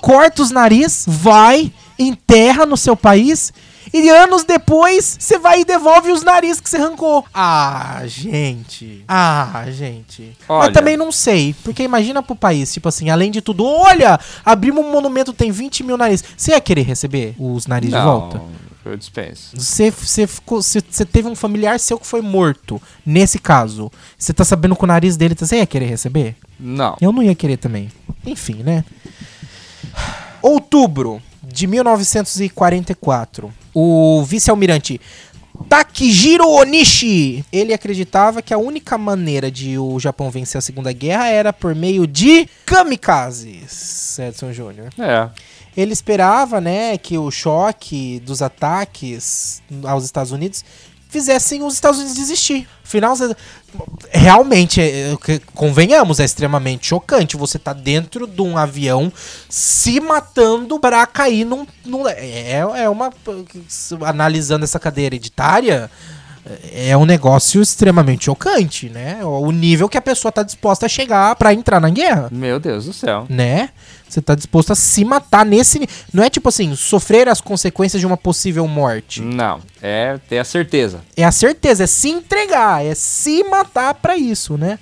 Corta os nariz, vai, enterra no seu país. E anos depois, você vai e devolve os narizes que você arrancou. Ah, gente. Ah, gente. Olha. Mas também não sei. Porque imagina pro país, tipo assim, além de tudo, olha, abrimos um monumento, tem 20 mil narizes. Você ia querer receber os narizes de volta? eu dispenso. Você, você, ficou, você, você teve um familiar seu que foi morto, nesse caso. Você tá sabendo que o nariz dele. Você ia querer receber? Não. Eu não ia querer também. Enfim, né? Outubro de 1944. O vice-almirante Takijiro Onishi, ele acreditava que a única maneira de o Japão vencer a Segunda Guerra era por meio de kamikazes, Edson Júnior. É. Ele esperava, né, que o choque dos ataques aos Estados Unidos fizessem os Estados Unidos desistir. Afinal, você- realmente, é, é, convenhamos, é extremamente chocante. Você tá dentro de um avião se matando pra cair num. num- é, é uma. Analisando essa cadeia hereditária. É um negócio extremamente chocante, né? O nível que a pessoa tá disposta a chegar pra entrar na guerra Meu Deus do céu. né? Você tá disposto a se matar nesse. Não é tipo assim, sofrer as consequências de uma possível morte. Não, é ter a certeza. É a certeza, é se entregar, é se matar pra isso, né?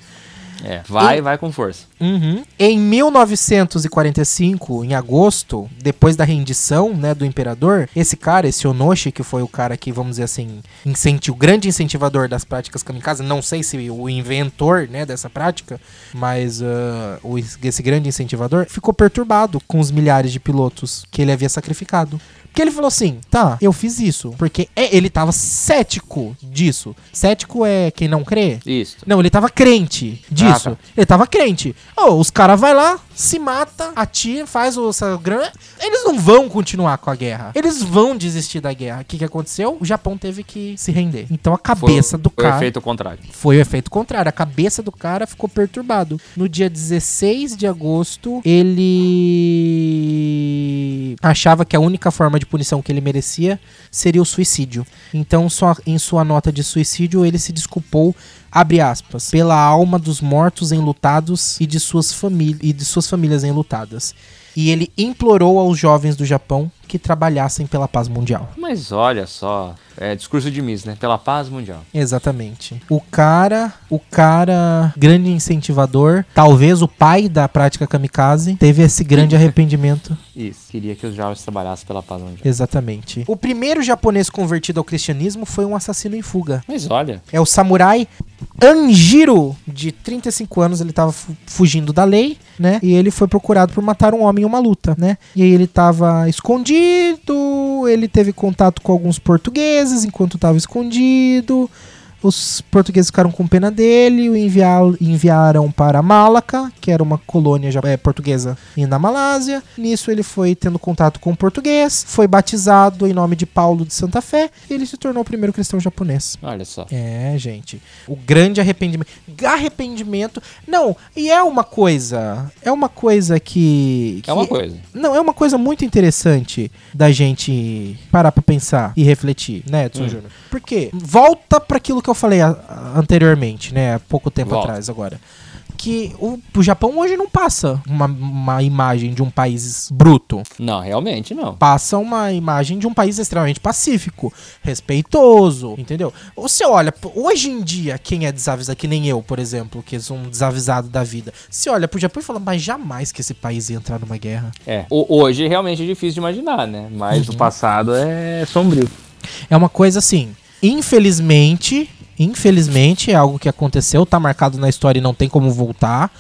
É, vai, E- vai com força. Uhum. Em 1945, em agosto, depois da rendição né, do imperador, esse cara, esse Onoshi, que foi o cara que, vamos dizer assim, incenti o grande incentivador das práticas kamikaze, não sei se o inventor né, dessa prática, mas ah, o- esse grande incentivador ficou perturbado com os milhares de pilotos que ele havia sacrificado. Porque ele falou assim, tá, eu fiz isso. Porque é- ele tava cético disso. Cético é quem não crê? Isso. Não, ele tava crente disso. Ah, tá. Ele tava crente. Ô, os caras vai lá, se mata, atira, faz o- essa grana. Eles não vão continuar com a guerra. Eles vão desistir da guerra. O que, que aconteceu? O Japão teve que se render. Então a cabeça do foi cara. o efeito contrário. Foi o efeito contrário. A cabeça do cara ficou perturbado. No dia 16 de agosto, ele achava que a única forma de punição que ele merecia seria o suicídio. Então, em sua nota de suicídio, ele se desculpou, abre aspas, pela alma dos mortos enlutados e de suas, famí e de suas famílias enlutadas. E ele implorou aos jovens do Japão que trabalhassem pela paz mundial. Mas olha só, é discurso de Miss, né? Pela paz mundial. Exatamente. O cara, o cara, grande incentivador, talvez o pai da prática kamikaze, teve esse grande arrependimento. Isso. Queria que os jovens trabalhassem pela paz mundial. Exatamente. O primeiro japonês convertido ao cristianismo foi um assassino em fuga. Mas olha, É o samurai Anjiro, de 35 anos, ele tava fu- fugindo da lei, né? E ele foi procurado por matar um homem em uma luta, né? E aí ele tava escondido, ele teve contato com alguns portugueses enquanto tava escondido. Os portugueses ficaram com pena dele, o enviar- enviaram para Malaca, que era uma colônia eh, portuguesa na Malásia. Nisso ele foi tendo contato com o português, foi batizado em nome de Paulo de Santa Fé e ele se tornou o primeiro cristão japonês. olha só. É, gente. O grande arrependimento. Arrependimento. Não, e é uma coisa. É uma coisa que. É uma que- coisa. Não, é uma coisa muito interessante da gente parar pra pensar e refletir, né, Edson Hum. Júnior? Porque volta pra aquilo que eu falei a- a- anteriormente, né, há pouco tempo Volta. atrás agora. Que o, o Japão hoje não passa uma, uma imagem de um país bruto Não, realmente não. passa uma imagem de um país extremamente pacífico, respeitoso, entendeu? Você olha, hoje em dia, quem é desavisado, que nem eu, por exemplo, que sou um desavisado da vida, você olha pro Japão e fala, mas jamais que esse país ia entrar numa guerra. É. Hoje realmente é difícil de imaginar, né? Mas Uhum. o passado é sombrio. É uma coisa assim, infelizmente, infelizmente é algo que aconteceu, tá marcado na história e não tem como voltar.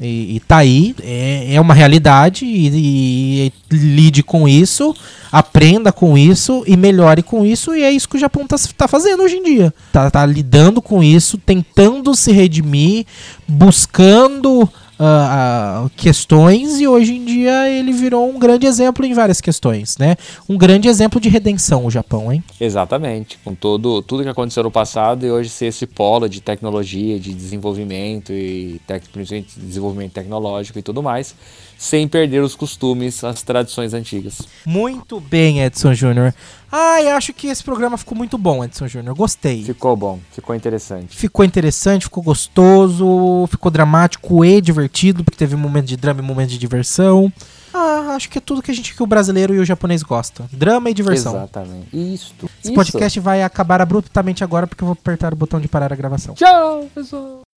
E, e tá aí, é, é uma realidade e, e lide com isso, aprenda com isso e melhore com isso, e é isso que o Japão tá, tá fazendo hoje em dia. Tá, tá lidando com isso, tentando se redimir, buscando ah, questões, e hoje em dia ele virou um grande exemplo em várias questões, né? Um grande exemplo de redenção, o Japão, hein? Exatamente. Com todo, tudo que aconteceu no passado e hoje ser esse polo de tecnologia, de desenvolvimento e tec, principalmente desenvolvimento tecnológico e tudo mais, sem perder os costumes, as tradições antigas. Muito bem, Edson Júnior. Ai, acho que esse programa ficou muito bom, Edson Júnior. Gostei. Ficou bom, ficou interessante. Ficou interessante, ficou gostoso, ficou dramático e divertido, porque teve um momento de drama e um momento de diversão. Ah, acho que é tudo que a gente que o brasileiro e o japonês gostam. Drama e diversão. Exatamente. Isto. Esse podcast vai acabar abruptamente agora porque eu vou apertar o botão de parar a gravação. Tchau, pessoal.